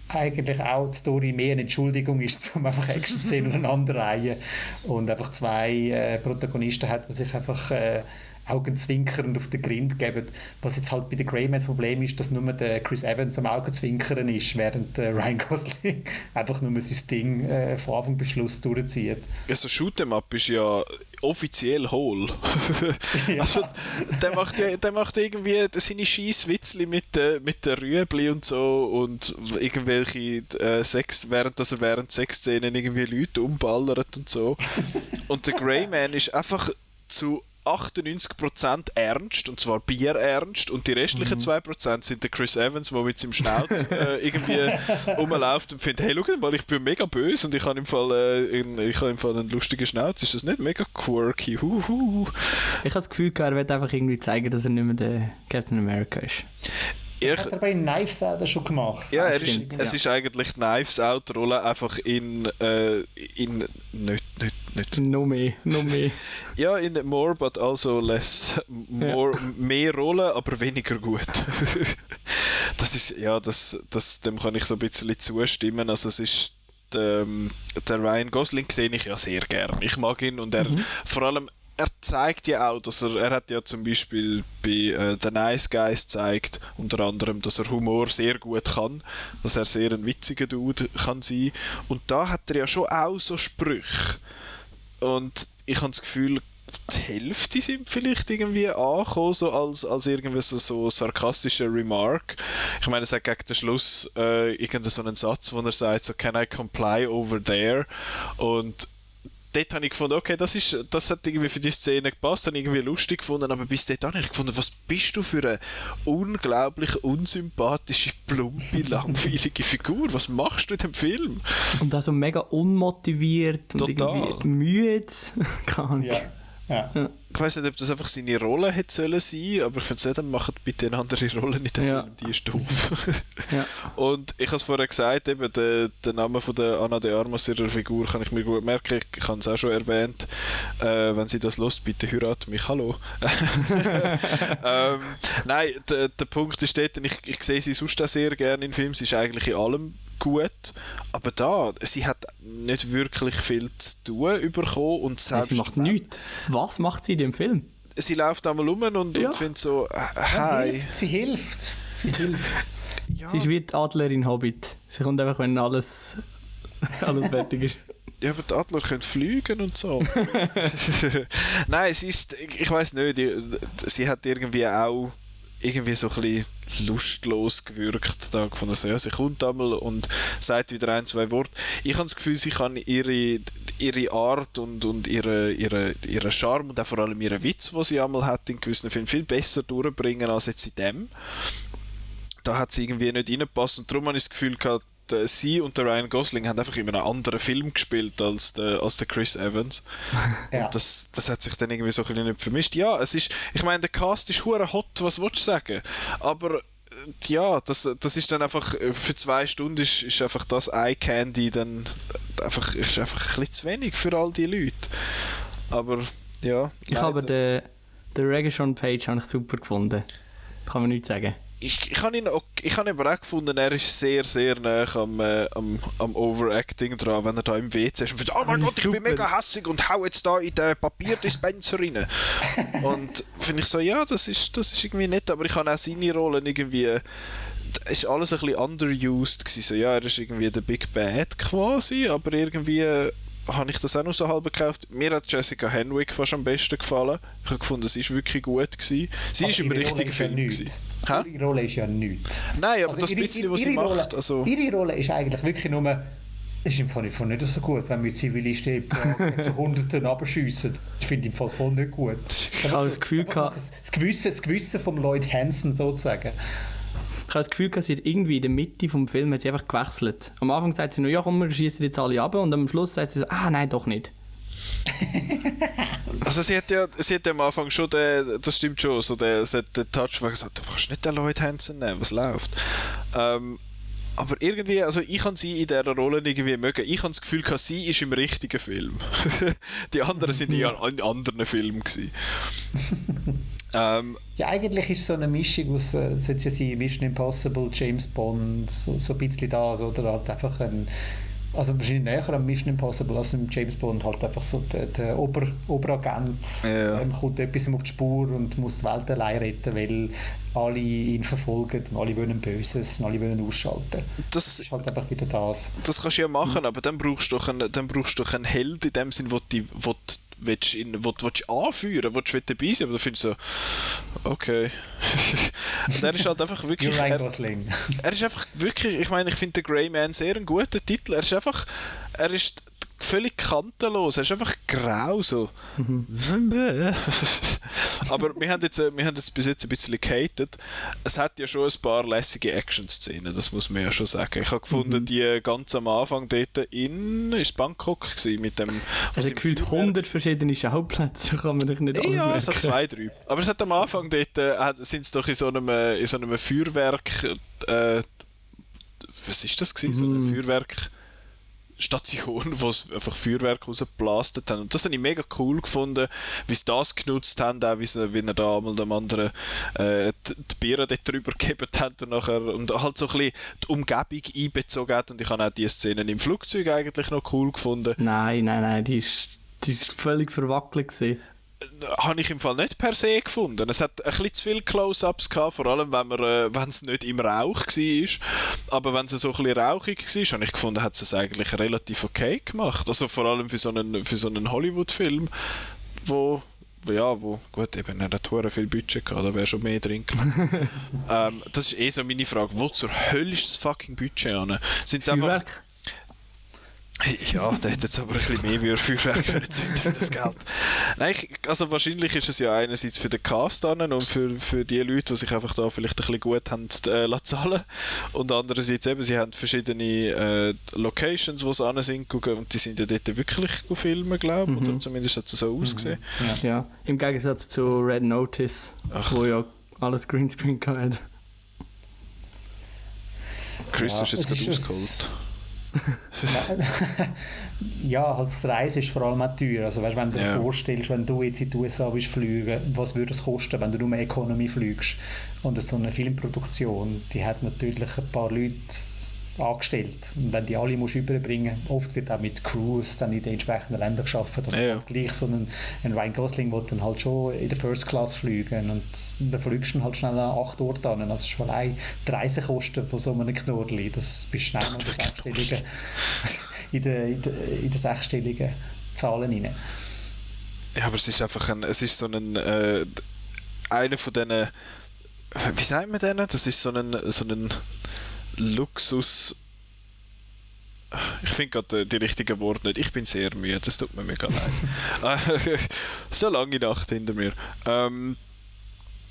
Speaker 2: eigentlich auch die Story mehr eine Entschuldigung ist, [laughs] um einfach Action-Szenen aneinanderreihen und einfach zwei äh, Protagonisten hat, die sich einfach äh, augenzwinkernd auf den Grind geben. Was jetzt halt bei den Greyman das Problem ist, dass nur der Chris Evans am Augenzwinkern ist, während äh, Ryan Gosling [laughs] einfach nur sein Ding äh, von Anfang bis Schluss durchzieht.
Speaker 1: Also Shoot'em Up ist ja offiziell hohl. [laughs] also der macht, ja, der macht irgendwie seine Scheisswitzli mit, äh, mit der Rüebli und so und irgendwelche äh, Sex, während dass er während Sexszenen irgendwie Leute umballert und so. Und der Greyman ist einfach zu 98% ernst, und zwar bierernst, und die restlichen 2% sind der Chris Evans, der mit seinem Schnauz äh, [laughs] irgendwie rumläuft und findet, hey, schau mal, ich bin mega böse und ich habe im Fall, äh, in- ich habe im Fall einen lustigen Schnauz. Ist das nicht mega quirky? Huhu.
Speaker 3: Ich habe das Gefühl, er will einfach irgendwie zeigen, dass er nicht mehr der Captain America ist.
Speaker 1: Ich,
Speaker 2: Hat er bei Knives Out schon gemacht?
Speaker 1: ja, er ist, es
Speaker 3: ja.
Speaker 1: ist eigentlich die Knives Out Rolle einfach in, äh, in nicht, nicht, nicht
Speaker 3: Noch mehr, noch mehr. [laughs]
Speaker 1: Ja, in more, but also less. More, Mehr Rollen, aber weniger gut. [laughs] das ist, ja, das, das, dem kann ich so ein bisschen zustimmen. Also es ist, ähm, der Ryan Gosling sehe ich ja sehr gern. Ich mag ihn und er, vor allem, er zeigt ja auch, dass er, er hat ja zum Beispiel bei äh, The Nice Guys zeigt, unter anderem, dass er Humor sehr gut kann, dass er sehr ein witziger Dude kann sein. Und da hat er ja schon auch so Sprüche. Und ich habe das Gefühl, die Hälfte sind vielleicht irgendwie angekommen, so als, als irgendwie so, so sarkastischer Remark. Ich meine, er sagt gegen den Schluss äh, irgendeinen so einen Satz, wo er sagt, so, can I comply over there? Und dort habe ich gefunden, okay, das, ist, das hat irgendwie für die Szene gepasst, habe ich irgendwie lustig gefunden, aber bis dort habe ich gefunden, was bist du für eine unglaublich unsympathische, plumpe, [laughs] langweilige Figur? Was machst du in dem Film?
Speaker 3: Und auch so mega unmotiviert und
Speaker 1: Total.
Speaker 3: irgendwie müde. [laughs] Keine Ahnung.
Speaker 2: Ja. Ja.
Speaker 1: Ich weiß nicht, ob das einfach seine Rolle hätte sollen sein, aber ich finde, dann macht bitte eine andere Rolle in dem
Speaker 3: Ja.
Speaker 1: Film, die ist doof.
Speaker 3: Ja. [laughs]
Speaker 1: Und ich habe es vorher gesagt, eben, der, der Name von der Anna de Armas, ihrer Figur, kann ich mir gut merken. Ich habe es auch schon erwähnt. Äh, wenn sie das lust, bitte heirat mich. Hallo. [laughs] ähm, nein, der, der Punkt ist dort, ich, ich sehe sie sonst auch sehr gerne in Filmen. Sie ist eigentlich in allem gut. Aber da, sie hat nicht wirklich viel zu tun bekommen. Und selbst
Speaker 3: sie macht nichts. Was macht sie in dem Film?
Speaker 1: Sie läuft einmal rum und,
Speaker 3: Ja.
Speaker 1: und findet so, äh,
Speaker 2: Sie
Speaker 1: hi.
Speaker 2: hilft, sie hilft. Sie hilft.
Speaker 1: Ja,
Speaker 3: Sie ist wie die Adlerin Hobbit. Sie kommt einfach, wenn alles, [laughs] alles fertig ist.
Speaker 1: Ja, aber die Adler können fliegen und so. [laughs] [laughs] Nein, sie ist, ich, ich weiß nicht, sie hat irgendwie auch irgendwie so ein bisschen lustlos gewirkt. Da gefunden, so, ja, sie kommt einmal und sagt wieder ein, zwei Worte. Ich habe das Gefühl, sie kann ihre, ihre Art und, und ihre, ihre, ihre Charme und auch vor allem ihren Witz, den sie einmal hat in gewissen Filmen, viel besser durchbringen als jetzt in dem. Da hat sie irgendwie nicht reingepasst und darum habe ich das Gefühl gehabt, äh, sie und der Ryan Gosling haben einfach in einem anderen Film gespielt als der, als der Chris Evans. [laughs]
Speaker 2: Ja.
Speaker 1: Und das, das hat sich dann irgendwie so ein bisschen nicht vermischt. Ja, es ist, ich meine, der Cast ist hure hot, was willst du sagen? Aber äh, ja, das, das ist dann einfach, äh, für zwei Stunden ist, ist einfach das Eye Candy dann einfach, ist einfach ein bisschen zu wenig für all die Leute. Aber ja.
Speaker 3: Ich habe
Speaker 1: leider-
Speaker 3: den, den Reggaeton Page habe ich super gefunden. Kann man nicht sagen.
Speaker 1: Ich, ich habe ihn auch, ich habe aber auch gefunden, er ist sehr, sehr nah am, äh, am, am Overacting dran, wenn er da im WC ist und sagt, oh mein Gott, ich bin mega hässig und hau jetzt da in den Papierdispenser rein. [laughs] und finde ich so, ja, das ist, das ist irgendwie nett, aber ich habe auch seine Rollen irgendwie, es ist alles ein bisschen underused gewesen. So, ja, er ist irgendwie der Big Bad quasi, aber irgendwie äh, habe ich das auch noch so halb gekauft. Mir hat Jessica Henwick fast am besten gefallen. Ich habe gefunden, sie ist wirklich gut gewesen. Sie
Speaker 2: Aber
Speaker 1: ist im
Speaker 2: ihre Rolle
Speaker 1: richtigen
Speaker 2: ist ja
Speaker 1: Film
Speaker 2: nichts.
Speaker 1: gewesen.
Speaker 2: Ihre Rolle ist ja nichts.
Speaker 1: Nein, aber
Speaker 2: Also
Speaker 1: das
Speaker 2: ihre-
Speaker 1: bisschen, was
Speaker 2: ihre
Speaker 1: sie
Speaker 2: Rolle,
Speaker 1: macht, also...
Speaker 2: Ihre Rolle ist eigentlich wirklich nur... ist im Fall nicht, nicht so gut, wenn wir Zivilisten zu [laughs] Hunderten abschiessen. Ich finde im Fall voll nicht gut.
Speaker 3: Ich habe das Gefühl gehabt,
Speaker 2: Das Gewissen, das Gewissen vom Lloyd Hansen sozusagen.
Speaker 3: Ich habe das Gefühl gehabt, sie hat irgendwie in der Mitte vom Film hat sie einfach gewechselt. Am Anfang sagt sie nur, ja komm, wir schießen jetzt alle ab und am Schluss sagt sie so, ah nein, doch nicht.
Speaker 1: Also sie hat ja, sie hat ja am Anfang schon den, das stimmt schon, so den, sie hat den Touch, wo gesagt, du kannst nicht den Lloyd Hansen nehmen, was läuft. Ähm, aber irgendwie, also ich habe sie in dieser Rolle irgendwie mögen. Ich habe das Gefühl, gehabt, sie ist im richtigen Film. [laughs] Die anderen sind ja in anderen Filmen gewesen. [laughs] ähm,
Speaker 2: Ja, eigentlich ist es so eine Mischung aus, äh, sollte ja sein, Mission Impossible, James Bond, so, so ein bisschen das, oder halt einfach ein, also wahrscheinlich näher am Mission Impossible als im James Bond, halt einfach so der, der Ober, Oberagent
Speaker 1: Ja.
Speaker 2: ähm, kommt etwas auf die Spur und muss die Welt allein retten, weil alle ihn verfolgen und alle wollen Böses und alle wollen ausschalten. Das
Speaker 1: das,
Speaker 2: ist halt einfach wieder das.
Speaker 1: das kannst du ja machen, aber dann brauchst du doch einen, dann brauchst du doch einen Held in dem Sinn, wo du wo willst, du- willst du anführen willst, willst du dabei sein, aber da findest du so, okay. [laughs] Und er ist halt einfach wirklich... Er-. Er ist einfach wirklich, ich meine, ich finde den Grey Man sehr einen guten Titel. Er ist einfach, er ist völlig kantenlos. Er ist einfach grau so. [laughs] Aber wir haben, jetzt, äh, wir haben jetzt bis jetzt ein bisschen gehatet. Es hat ja schon ein paar lässige Action-Szenen, das muss man ja schon sagen. Ich habe gefunden, die ganz am Anfang dort in ist Bangkok gewesen, mit dem...
Speaker 3: Also gefühlt
Speaker 1: Feuerwerk-
Speaker 3: 100 verschiedene Schauplätze, kann man doch nicht alles
Speaker 1: ja, so
Speaker 3: merken.
Speaker 1: zwei, drei. Aber es hat am Anfang dort, äh, hat- sind sie doch in so einem, äh, in so einem Feuerwerk, äh, was ist das gewesen? So eine Feuerwerkstation, wo sie einfach Feuerwerk rausgeblastet haben. Und das habe ich mega cool gefunden, wie sie das genutzt haben, auch wie sie, wie er da einmal dem anderen äh, die, die Biere dort drüber gegeben hat und nachher, und halt so ein bisschen die Umgebung einbezogen hat. Und ich habe auch die Szenen im Flugzeug eigentlich noch cool gefunden.
Speaker 3: Nein, nein, nein, die ist, die ist völlig verwackelt gewesen.
Speaker 1: Habe ich im Fall nicht per se gefunden. Es hat ein bisschen zu viele Close-Ups gehabt, vor allem wenn man, äh, wenn es nicht im Rauch war. Aber wenn es so ein bisschen rauchig war, habe ich gefunden, hat es eigentlich relativ okay gemacht. Also vor allem für so einen, für so einen Hollywood-Film, wo ja, wo, gut, eben, er hat viel Budget gehabt, da wäre schon mehr drin [laughs] ähm, Das ist eh so meine Frage, wo zur Hölle ist das fucking Budget an? Sind es einfach... Ja, der hätte jetzt aber ein bisschen mehr wie Feuerwerk können für das Geld. Nein, ich, also wahrscheinlich ist es ja einerseits für den Cast an und für, für die Leute, die sich einfach da vielleicht ein bisschen gut haben äh, zahlen und andererseits eben, sie haben verschiedene äh, Locations, wo sie an sind und die sind ja dort wirklich filmen, glaube ich, mhm. oder zumindest hat es so ausgesehen.
Speaker 3: Mhm. Ja. ja. im Gegensatz zu Red Notice, Ach. wo ja alles Greenscreen hat.
Speaker 1: Chris ja, ist jetzt gerade ausgeholt. [laughs]
Speaker 2: ja, halt das Reisen ist vor allem auch teuer. Also weißt, wenn du ja. dir vorstellst, wenn du jetzt in die USA willst fliegen, was würde es kosten, wenn du nur Economy fliegst? Und so eine Filmproduktion, die hat natürlich ein paar Leute angestellt. Und wenn die alle musst überbringen oft wird auch mit Crews dann in den entsprechenden Ländern geschaffen. Und ja, gleich so ein, ein Ryan Gosling will dann halt schon in der First Class fliegen und dann fliegst du halt schnell an acht Orte an. Also schon allein die Reisekosten von so einem Knurrli, das bist schnell in der sechsstelligen, [laughs] in der, in der, in der sechsstelligen Zahlen rein.
Speaker 1: Ja, aber es ist einfach ein, es ist so ein, äh, einer von diesen, wie sagt man denen? Das ist so ein, so ein Luxus. Ich finde gerade die richtigen Worte nicht. Ich bin sehr müde, das tut mir mega leid. [laughs] [laughs] so lange Nacht hinter mir. Ähm,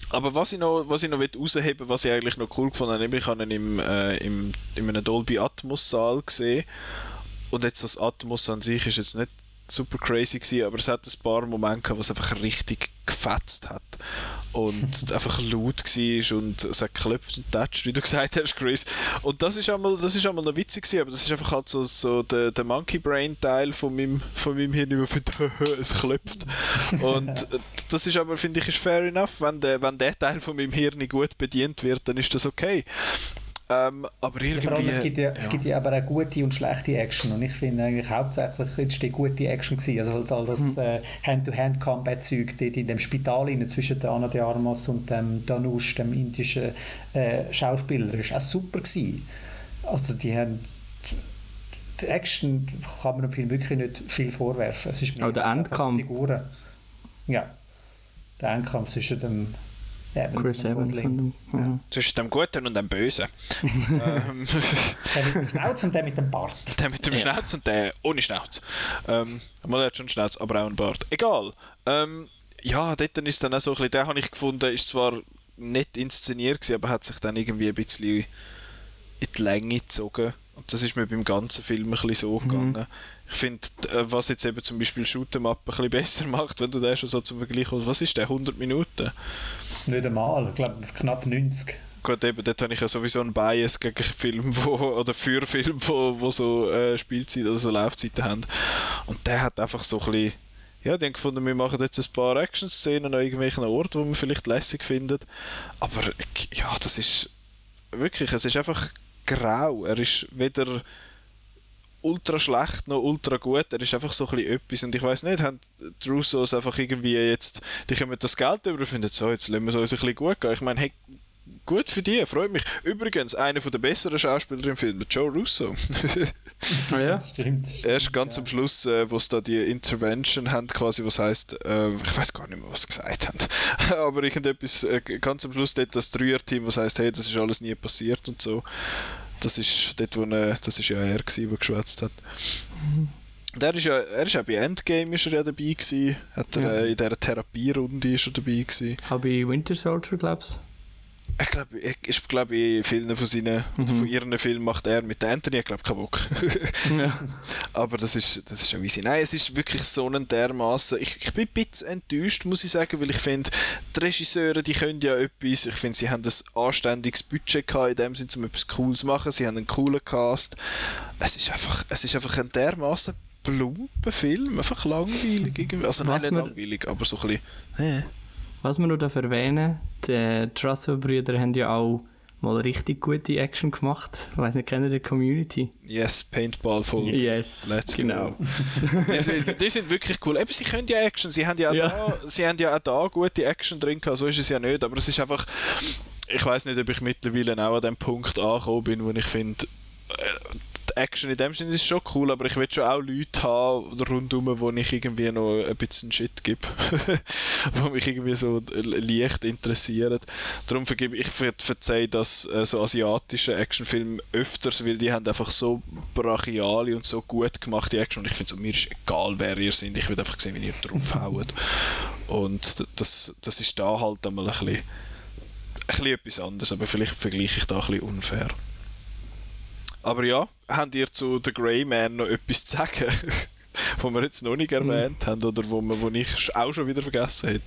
Speaker 1: aber was ich noch, was ich noch rausheben was ich eigentlich noch cool gefunden habe, ich habe ihn im, äh, im, in einem Dolby Atmos Saal gesehen. Und jetzt das Atmos an sich ist jetzt nicht super crazy gewesen, aber es hat ein paar Momente gehabt, wo es einfach richtig gefetzt hat und [laughs] einfach laut war und es hat geklopft und tätscht, wie du gesagt hast, Chris. Und das ist einmal, das ist einmal noch witzig gewesen, aber das ist einfach halt so, so der, der Monkey Brain Teil von meinem, von meinem Hirn, wo findet, [laughs] es klopft. Und [laughs] das ist aber, finde ich, ist fair enough. Wenn der, wenn der Teil von meinem Hirn gut bedient wird, dann ist das okay. Ähm, aber irgendwie, ja, allem,
Speaker 2: es, gibt ja, ja. es gibt ja aber auch gute und schlechte Action und ich finde eigentlich hauptsächlich ist die gute Action gewesen. Also halt all das mhm. äh, Hand-to-Hand-Combat-Zeug dort in dem Spital in, zwischen der Anna de Armas und dem Danush, dem indischen äh, Schauspieler, ist auch super gewesen. Also die haben die Action kann man dem Film wirklich nicht viel vorwerfen. Es ist
Speaker 3: auch der Endkampf. Figuren.
Speaker 2: Ja, der Endkampf zwischen dem
Speaker 3: ja, Chris Evans. Dem,
Speaker 1: ja. Zwischen dem Guten und dem Bösen. [laughs]
Speaker 2: ähm. Der mit dem Schnauz und der mit dem Bart.
Speaker 1: Der mit dem ja. Schnauz und der ohne Schnauz. Ähm, man hat schon Schnauz, aber auch einen Bart. Egal. Ähm, ja, dort ist dann auch so ein bisschen, den habe ich gefunden, ist zwar nicht inszeniert gewesen, aber hat sich dann irgendwie ein bisschen in die Länge gezogen. Und das ist mir beim ganzen Film ein bisschen so mhm. gegangen. Ich finde, äh, was jetzt eben zum Beispiel Shoot'em Up ein bisschen besser [laughs] macht, wenn du den schon so zum Vergleich hast, was ist der, 100 Minuten?
Speaker 2: Nicht einmal, ich glaube knapp 90.
Speaker 1: Gut, eben, dort habe ich ja sowieso einen Bias gegen [laughs] Film wo, oder für Filme, wo, wo so äh, Spielzeit oder so Laufzeiten haben. Und der hat einfach so ein bisschen ja, die haben gefunden, wir machen jetzt ein paar Action-Szenen an irgendwelchen Orten, wo man vielleicht lässig findet. Aber ja, das ist wirklich, es ist einfach grau. Er ist weder ultra schlecht noch ultra gut. Er ist einfach so ein etwas. Und ich weiß nicht, haben die Russos einfach irgendwie jetzt, die kommen das Geld über und finden, so, jetzt lassen wir es uns ein bisschen gut gehen. Ich meine, hey, gut für die, freut mich. Übrigens, einer der besseren Schauspieler im Film, Joe Russo.
Speaker 3: oh [laughs] ja, stimmt.
Speaker 1: Erst ganz ja. am Schluss, äh, wo es da die Intervention haben, quasi, was heißt, äh, ich weiß gar nicht mehr, was sie gesagt haben, [laughs] aber irgendetwas, äh, ganz am Schluss dort das Dreier-Team, was heißt, hey, das ist alles nie passiert und so. Das ist dort, wo er, das ist ja er, der geschwätzt hat. Mhm. Der ist ja, er ist ja bei Endgame ist er ja dabei gewesen. Hat er, ja. äh, in dieser Therapierunde ist er dabei gewesen.
Speaker 3: Auch bei Winter Soldier, glaubst du?
Speaker 1: Ich glaube, ich glaube, in vielen von seinen, mhm. von ihren Filmen macht er mit Anthony, ich glaube, keinen Bock. [laughs] ja. Aber das ist, das ist ja wie Nein, es ist wirklich so ein dermaßen. Ich, ich bin ein bisschen enttäuscht, muss ich sagen, weil ich finde, die Regisseure, die können ja etwas. Ich finde, sie haben ein anständiges Budget gehabt, in dem Sinne, um etwas Cooles zu machen. Sie haben einen coolen Cast. Es ist einfach, es ist einfach ein dermaßen plumper Film, einfach langweilig. Also, nein, nicht langweilig, aber so ein bisschen. Äh.
Speaker 3: Was wir noch erwähnen die Trussell-Brüder haben ja auch mal richtig gute Action gemacht. Ich weiß nicht, kennen die Community?
Speaker 1: Yes, Paintball voll.
Speaker 3: Yes, Let's genau. [laughs]
Speaker 1: die, sind, die sind wirklich cool. Eben, sie können ja Action, sie haben ja, auch ja. Da, sie haben ja auch da gute Action drin gehabt, so ist es ja nicht, aber es ist einfach, ich weiß nicht, ob ich mittlerweile auch an dem Punkt angekommen bin, wo ich finde, äh, Action in dem Sinne ist schon cool, aber ich will schon auch Leute haben rundherum, wo ich irgendwie noch ein bisschen Shit gebe, [laughs] wo mich irgendwie so leicht interessieren. Darum vergebe ich verzeihe das äh, so asiatische Actionfilme öfters, weil die haben einfach so brachiale und so gut gemachte Action und ich finde so, mir ist egal, wer ihr seid, ich will einfach sehen, wie ihr draufhaut. und das, das ist da halt einmal ein bisschen, ein bisschen etwas anderes, aber vielleicht vergleiche ich da ein bisschen unfair. Aber ja, habt ihr zu The Grey Man noch etwas zu sagen? [laughs] wo wir jetzt noch nicht hm. erwähnt mhm. haben oder wo, wir, wo ich auch schon wieder vergessen hätte?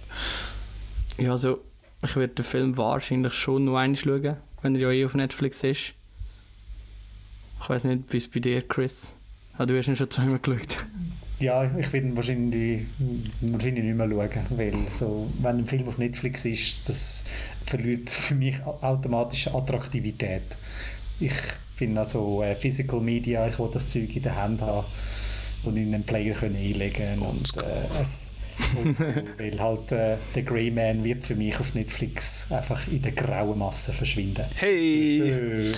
Speaker 3: Ja, also ich werde den Film wahrscheinlich schon noch einmal schauen, wenn er ja eh auf Netflix ist. Ich weiß nicht, wie es bei dir, Chris? Ah, du hast ihn schon zweimal geschaut.
Speaker 2: Ja, ich werde ihn wahrscheinlich, wahrscheinlich nicht mehr schauen, weil so, wenn ein Film auf Netflix ist, das verliert für mich automatisch Attraktivität. Ich bin also äh, Physical Media, ich will das Zeug in der Hand haben und in einen Player können einlegen und äh, es, [laughs] weil halt äh, der Grey Man wird für mich auf Netflix einfach in der grauen Masse verschwinden.
Speaker 1: Hey! Äh.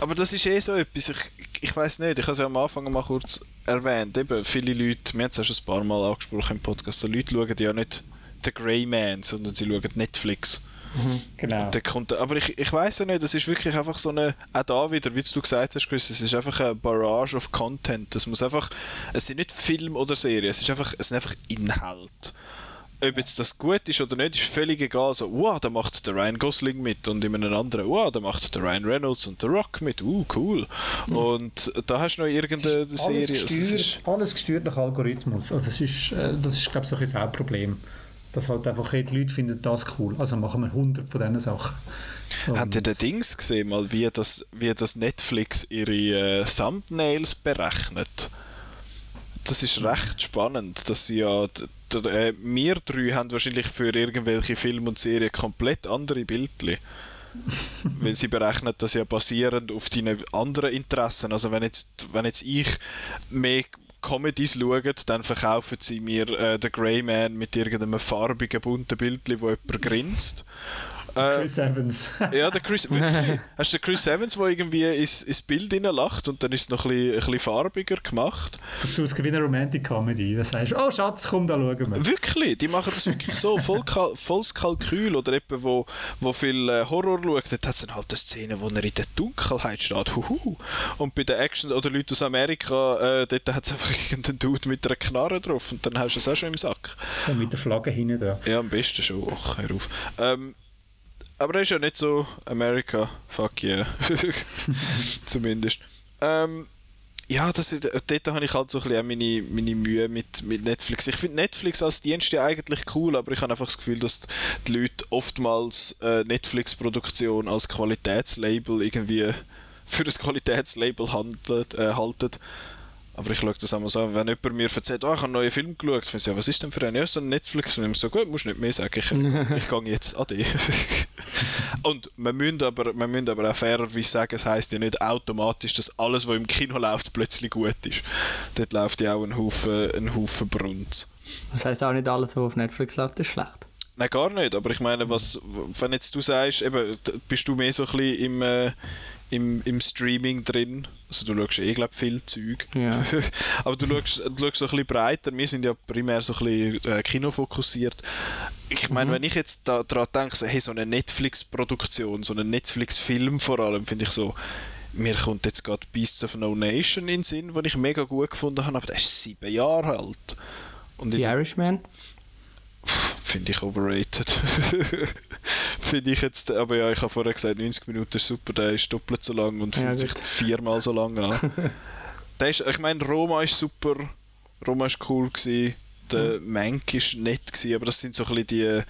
Speaker 1: Aber das ist eh so etwas, ich, ich weiß nicht, ich habe es ja am Anfang mal kurz erwähnt, eben viele Leute, wir haben es ja schon ein paar Mal angesprochen im Podcast, so Leute schauen ja nicht The Grey Man, sondern sie schauen Netflix.
Speaker 2: Mhm, genau.
Speaker 1: Der kommt, aber ich, ich weiß ja nicht, das ist wirklich einfach so eine, auch da wieder, wie du gesagt hast, Chris, es ist einfach eine Barrage of Content. Das muss einfach, es sind nicht Film oder Serien, es ist einfach, es sind einfach Inhalt. Ob jetzt das gut ist oder nicht, ist völlig egal. So, wow, da macht der Ryan Gosling mit und in einem anderen, wow, da macht der Ryan Reynolds und der Rock mit, uh, cool. Mhm. Und da hast du noch irgendeine Serie.
Speaker 2: Gesteuert, ist, alles gesteuert nach Algorithmus. Also es ist, äh, das ist, glaube ich, so ein Hauptproblem dass halt einfach die Leute finden das cool. Also machen wir 100 von diesen Sachen.
Speaker 1: Und Habt ihr den Dings gesehen, mal, wie, das, wie das Netflix ihre äh, Thumbnails berechnet? Das ist recht spannend, dass sie ja äh, wir drei haben wahrscheinlich für irgendwelche Filme und Serien komplett andere Bildchen. [laughs] weil sie berechnen das ja basierend auf deine anderen Interessen. Also wenn jetzt, wenn jetzt ich mehr Comedies schauen, dann verkaufen sie mir äh, den Grey Man mit irgendeinem farbigen, bunten Bild, wo jemand grinst.
Speaker 2: Äh, Chris Evans. [laughs]
Speaker 1: ja, der Chris. Wirklich, hast du den Chris Evans, der irgendwie ins, ins Bild lacht und dann ist es noch ein bisschen, ein bisschen farbiger gemacht?
Speaker 2: Das ist wie eine Romantic Comedy. Da sagst du, oh Schatz, komm, da schauen wir.
Speaker 1: Wirklich, die machen das wirklich so, voll volles Kalkül. Oder jemand, wo, wo viel äh, Horror schaut, dort hat es dann halt eine Szene, wo er in der Dunkelheit steht. Huhu. Und bei den Action oder Leuten aus Amerika, äh, dort hat es einfach irgendeinen Dude mit einer Knarre drauf und dann hast du es auch schon im Sack.
Speaker 2: Und mit der Flagge hinten da.
Speaker 1: Ja, am besten schon. Ach, hör auf. Ähm, aber er ist ja nicht so America, fuck yeah. [laughs] Zumindest. Ähm, ja, das, dort habe ich halt so ein bisschen meine, meine Mühe mit, mit Netflix. Ich finde Netflix als Dienst ja eigentlich cool, aber ich habe einfach das Gefühl, dass die Leute oftmals äh, Netflix-Produktion als Qualitätslabel irgendwie für das Qualitätslabel handelt, äh, halten aber ich schaue das einmal so, wenn jemand mir erzählt, oh, ich habe einen neuen Film geschaut, finde ich, ja, was ist denn für ein? Ja, so ein Netflix-Film. So gut, musst nicht mehr sagen, ich, [laughs] ich gehe jetzt an dich. [laughs] Und wir müssen, aber, aber auch fairerweise sagen, es heisst ja nicht automatisch, dass alles, was im Kino läuft, plötzlich gut ist. Dort läuft ja auch ein Haufen, ein Haufen Brunz.
Speaker 3: Das heisst auch nicht alles, was auf Netflix läuft, ist schlecht.
Speaker 1: Nein, gar nicht. Aber ich meine, was, wenn jetzt du sagst, eben, bist du mehr so ein bisschen im, äh, im, im Streaming drin. Also du schaust eh, glaube viel Zeug.
Speaker 3: Ja. [laughs]
Speaker 1: Aber du schaust, du schaust so ein bisschen breiter. Wir sind ja primär so ein bisschen äh, kinofokussiert. Ich meine, mhm. wenn ich jetzt da, daran denke, so, hey, so eine Netflix-Produktion, so einen Netflix-Film vor allem, finde ich so, mir kommt jetzt gerade Beasts of No Nation in den Sinn, den ich mega gut gefunden habe, aber der ist sieben Jahre alt.
Speaker 3: Und The Irishman?
Speaker 1: Finde ich overrated. [laughs] Finde ich jetzt, aber ja, ich habe vorher gesagt, 90 Minuten ist super, der ist doppelt so lang und fühlt ja, sich viermal so lang an. [laughs] der ist, ich meine, Roma ist super, Roma ist cool gewesen, der mhm. Mank ist nett gewesen, aber das sind so ein bisschen die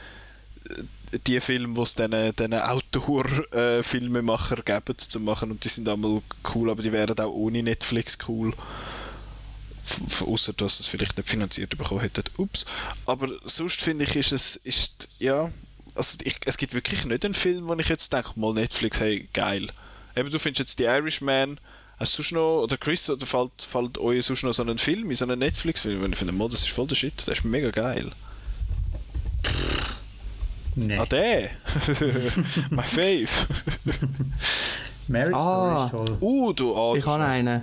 Speaker 1: die Filme, die es diesen Outdoor-Filmemacher äh, geben, zu machen und die sind einmal cool, aber die wären auch ohne Netflix cool außer dass es vielleicht nicht finanziert bekommen hätte. Ups. Aber sonst finde ich, ist es, ist, ja, also ich, es gibt wirklich nicht einen Film, wo ich jetzt denke, mal Netflix, hey, geil. Eben, du findest jetzt The Irishman, hast du sonst noch, oder Chris, oder fällt, fällt euch sonst noch so einen Film, in so einen Netflix-Film, wenn ich finde, mal, das ist voll der Shit, der ist mega geil.
Speaker 2: Nee.
Speaker 1: Ah, der! [laughs] My fave!
Speaker 2: Marriage ah. Story ist toll.
Speaker 1: Uh, du,
Speaker 3: ah, Ich habe einen.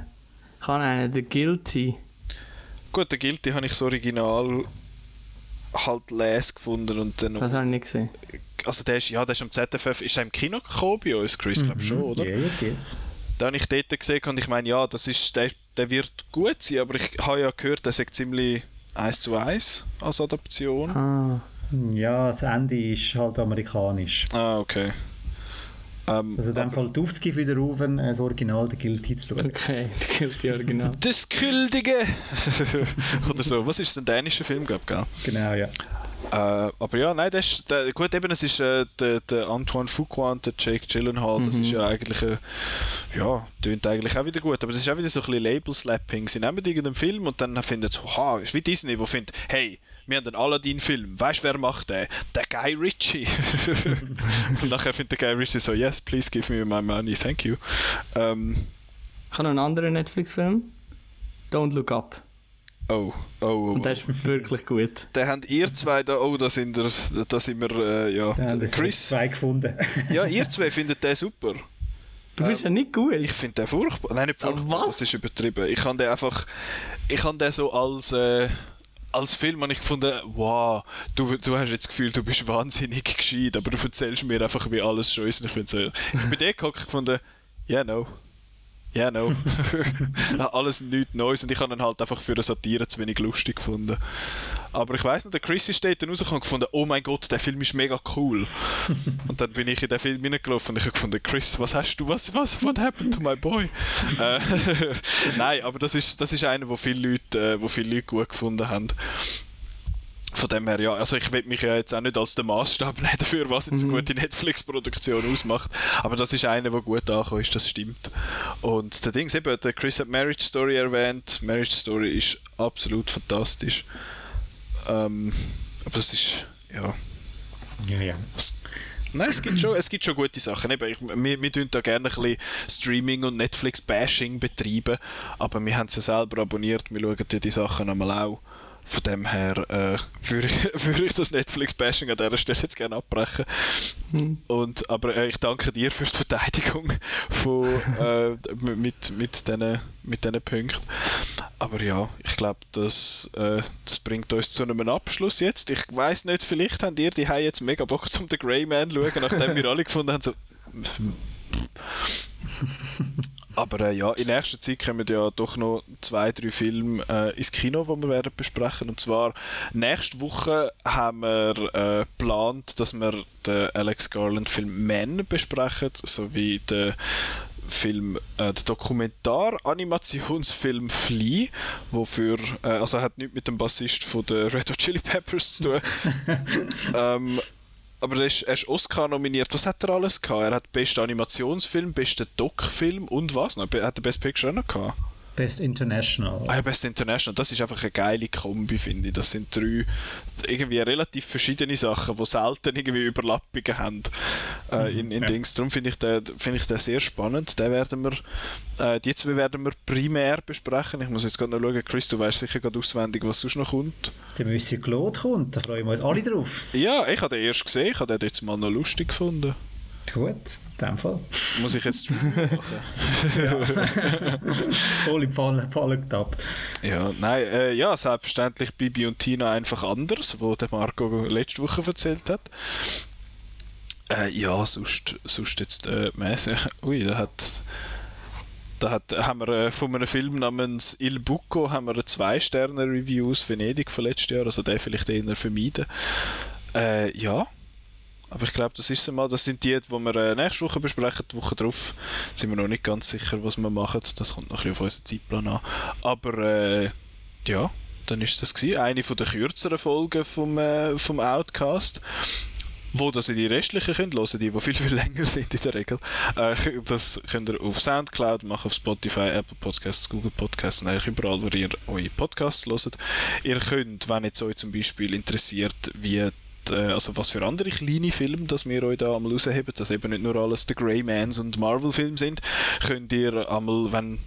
Speaker 3: Ich habe einen, The Guilty.
Speaker 1: Gut, der Guilty habe ich das Original halt les gefunden und dann...
Speaker 3: Das habe ich nicht gesehen.
Speaker 1: Also der ist, ja, der ist am ZFF, ist er im Kino gekommen bei uns, Chris, glaube schon, oder?
Speaker 2: Ja, yes, yes.
Speaker 1: Da habe ich dort gesehen und ich meine, ja, das ist, der, der wird gut sein, aber ich habe ja gehört, der ist ziemlich eins zu eins als Adaption.
Speaker 3: Ah,
Speaker 2: Ja, das Ende ist halt amerikanisch.
Speaker 1: Ah, okay. Ähm,
Speaker 2: Also in dem Fall die Aufzüge wieder auf, äh, das Original, der Guilty zu schauen.
Speaker 3: okay, The Guilty Original.
Speaker 1: das Kuldige! [laughs] Oder so. Was ist das, ein dänischer Film, glaube ich?
Speaker 2: Genau, ja.
Speaker 1: Äh, aber ja, nein, das ist, der, gut, eben, es ist äh, der, der Antoine Fuqua und der Jake Gyllenhaal, das ist ja eigentlich, äh, ja, tönt eigentlich auch wieder gut, aber das ist auch wieder so ein bisschen Label-Slapping. Sie nehmen irgendeinen Film und dann finden sie, ha, ist wie Disney, wo findet, hey, wir haben einen Aladdin-Film, weißt du, wer macht den? Der Guy Ritchie. [laughs] und nachher findet der Guy Ritchie so, yes, please give me my money, thank you. Ähm,
Speaker 3: Ich habe noch einen anderen Netflix-Film. Don't Look Up.
Speaker 1: oh, oh, oh.
Speaker 3: Und der ist wirklich gut.
Speaker 1: Den habt ihr zwei da, oh, da sind, wir, da sind wir, äh, ja,
Speaker 2: Da wir
Speaker 1: Chris.
Speaker 2: zwei gefunden. [laughs]
Speaker 1: Ja, ihr zwei findet den super.
Speaker 3: Du bist ja nicht gut.
Speaker 1: Ich finde den furchtbar. Nein, nicht
Speaker 3: Aber
Speaker 1: furchtbar,
Speaker 3: was?
Speaker 1: das ist übertrieben. Ich habe den einfach, ich habe den so als, äh, als Film habe ich gefunden, wow, du, du hast jetzt das Gefühl, du bist wahnsinnig gescheit, aber du erzählst mir einfach, wie alles schon ist. Und ich finde so, ich bin der gehockt und gefunden, yeah, no. Yeah, no. [laughs] Alles nichts Neues und ich habe ihn halt einfach für eine Satire zu wenig lustig gefunden. Aber ich weiß nicht, der Chris ist dort rausgekommen und gefunden, oh mein Gott, der Film ist mega cool. [laughs] und dann bin ich in den Film hineingelaufen und ich habe gefunden, Chris, was hast du, was, was, what happened to my boy? [laughs] äh, [laughs] Nein, aber das ist, das ist einer, wo viele Leute, äh, wo viele Leute gut gefunden haben. Von dem her, ja, also ich will mich ja jetzt auch nicht als den Maßstab nehmen dafür, was jetzt eine gute Netflix-Produktion ausmacht, aber das ist einer, der gut angekommen ist, das stimmt. Und der Ding eben, der Chris hat Marriage Story erwähnt, Marriage Story ist absolut fantastisch. Ähm, aber das ist, ja,
Speaker 2: Ja, ja.
Speaker 1: Nein, es gibt schon, es gibt schon gute Sachen. Eben, ich, wir, wir tun da gerne ein bisschen Streaming und Netflix-Bashing betreiben, aber wir haben sie ja selber abonniert, wir schauen die Sachen einmal auch. Von dem her äh, würde ich, [laughs] würde ich das Netflix-Bashing an dieser Stelle jetzt gerne abbrechen. Und, aber äh, ich danke dir für die Verteidigung [laughs] von, äh, mit, mit diesen mit diesen Punkten. Aber ja, ich glaube, das, äh, das bringt uns zu einem Abschluss jetzt. Ich weiß nicht, vielleicht habt ihr die haben jetzt mega Bock zum The Grey Man zu schauen, nachdem wir alle gefunden haben, so. [laughs] Aber äh, ja, in nächster Zeit kommen ja doch noch zwei, drei Filme äh, ins Kino, die wir werden besprechen. Und zwar nächste Woche haben wir äh, geplant, dass wir den Alex Garland-Film Men besprechen, sowie den Film, äh, der Dokumentar-Animationsfilm Flea, wofür, äh, also hat nichts mit dem Bassist von der Red Hot Chili Peppers zu tun. [laughs] ähm, aber er ist, er ist Oscar nominiert. Was hat er alles gehabt? Er hat besten Animationsfilm, besten Doc-Film und was noch? Er hat den Best Picture auch noch gehabt.
Speaker 2: Best International.
Speaker 1: Ah ja, Best International, das ist einfach eine geile Kombi, finde ich. Das sind drei irgendwie relativ verschiedene Sachen, die selten irgendwie Überlappungen haben äh, in, in
Speaker 2: ja.
Speaker 1: Dings. Darum finde ich, den, finde ich den sehr spannend. Den werden wir, äh, die zwei werden wir primär besprechen. Ich muss jetzt gerade noch schauen, Chris, du weißt sicher gerade auswendig, was sonst noch kommt.
Speaker 2: Der Monsieur Claude kommt, da freuen wir uns alle drauf.
Speaker 1: Ja, ich habe den erst gesehen, ich habe den jetzt mal noch lustig gefunden.
Speaker 2: Gut, in dem Fall.
Speaker 1: Muss ich jetzt [laughs] machen?
Speaker 2: Voll im Fall, Fall getappt.
Speaker 1: Ja, nein, äh, ja, selbstverständlich Bibi und Tina einfach anders, wo der Marco letzte Woche erzählt hat. Äh, ja, sonst, sonst jetzt äh, mäßig. [laughs] Ui, da hat, da hat, haben wir äh, von einem Film namens Il Bucco haben wir zwei Sterne Review aus Venedig von letztes Jahr, also den vielleicht eher vermeiden. Äh, ja. Aber ich glaube, das ist es mal. Das sind die, die wir äh, nächste Woche besprechen. Die Woche drauf sind wir noch nicht ganz sicher, was wir machen. Das kommt noch ein bisschen auf unseren Zeitplan an. Aber äh, ja, dann ist das gewesen. Eine von der kürzeren Folgen vom, äh, vom Outcast. Wo das in die restlichen könnt hören, die, die viel, viel länger sind in der Regel. Äh, das könnt ihr auf Soundcloud machen, auf Spotify, Apple Podcasts, Google Podcasts und eigentlich überall, wo ihr eure Podcasts hört. Ihr könnt, wenn jetzt euch zum Beispiel interessiert, wie äh, also was für andere kleine Filme, dass wir euch da einmal rausheben, dass eben nicht nur alles The Grey Mans und Marvel-Filme sind, könnt ihr einmal, wenn,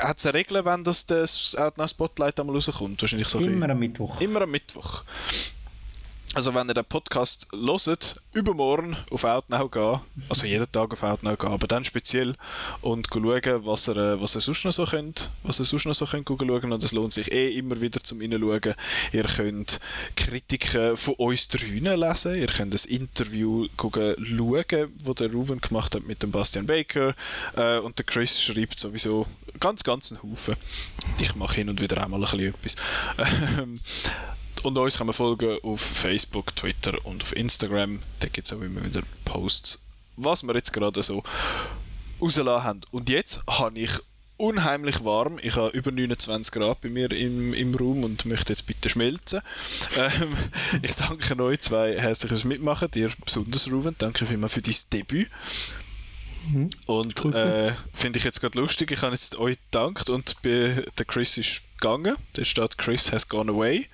Speaker 1: hat es eine Regel, wenn das, das Outnow Spotlight einmal rauskommt? Wahrscheinlich so
Speaker 2: Immer am Mittwoch.
Speaker 1: Immer am Mittwoch. Also wenn ihr den Podcast hört, übermorgen auf Outnow gehen, also jeden Tag auf Outnow gehen, aber dann speziell und schauen, was ihr, äh, was ihr sonst noch so könnt, was ihr sonst noch so könnt schauen und es lohnt sich eh immer wieder zum reinschauen. Ihr könnt Kritiken von uns drinnen lesen, ihr könnt das Interview schauen, wo der Ruven gemacht hat mit dem Bastian Baker äh, und der Chris schreibt sowieso ganz, ganz einen Haufen. Ich mache hin und wieder auch mal ein bisschen etwas. [laughs] Und uns kann man folgen auf Facebook, Twitter und auf Instagram. Da gibt es auch immer wieder Posts, was wir jetzt gerade so rausgelassen haben. Und jetzt habe ich unheimlich warm. Ich habe über 29 Grad bei mir im, im Raum und möchte jetzt bitte schmelzen. Ähm, [laughs] ich danke euch zwei herzlich fürs Mitmachen, dir besonders Ruben. Danke vielmals für dein Debüt. Mhm. Und äh, finde ich jetzt gerade lustig, ich habe jetzt euch gedankt und bei, der Chris ist gegangen. Da steht Chris has gone away.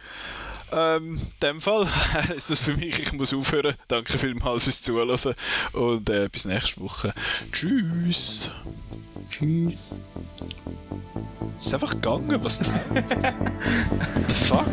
Speaker 1: Ähm, in dem Fall [laughs] ist das für mich, ich muss aufhören. Danke vielmals fürs Zuhören und äh, bis nächste Woche. Tschüss.
Speaker 3: Tschüss.
Speaker 1: Ist einfach gegangen, was läuft? [laughs] The fuck?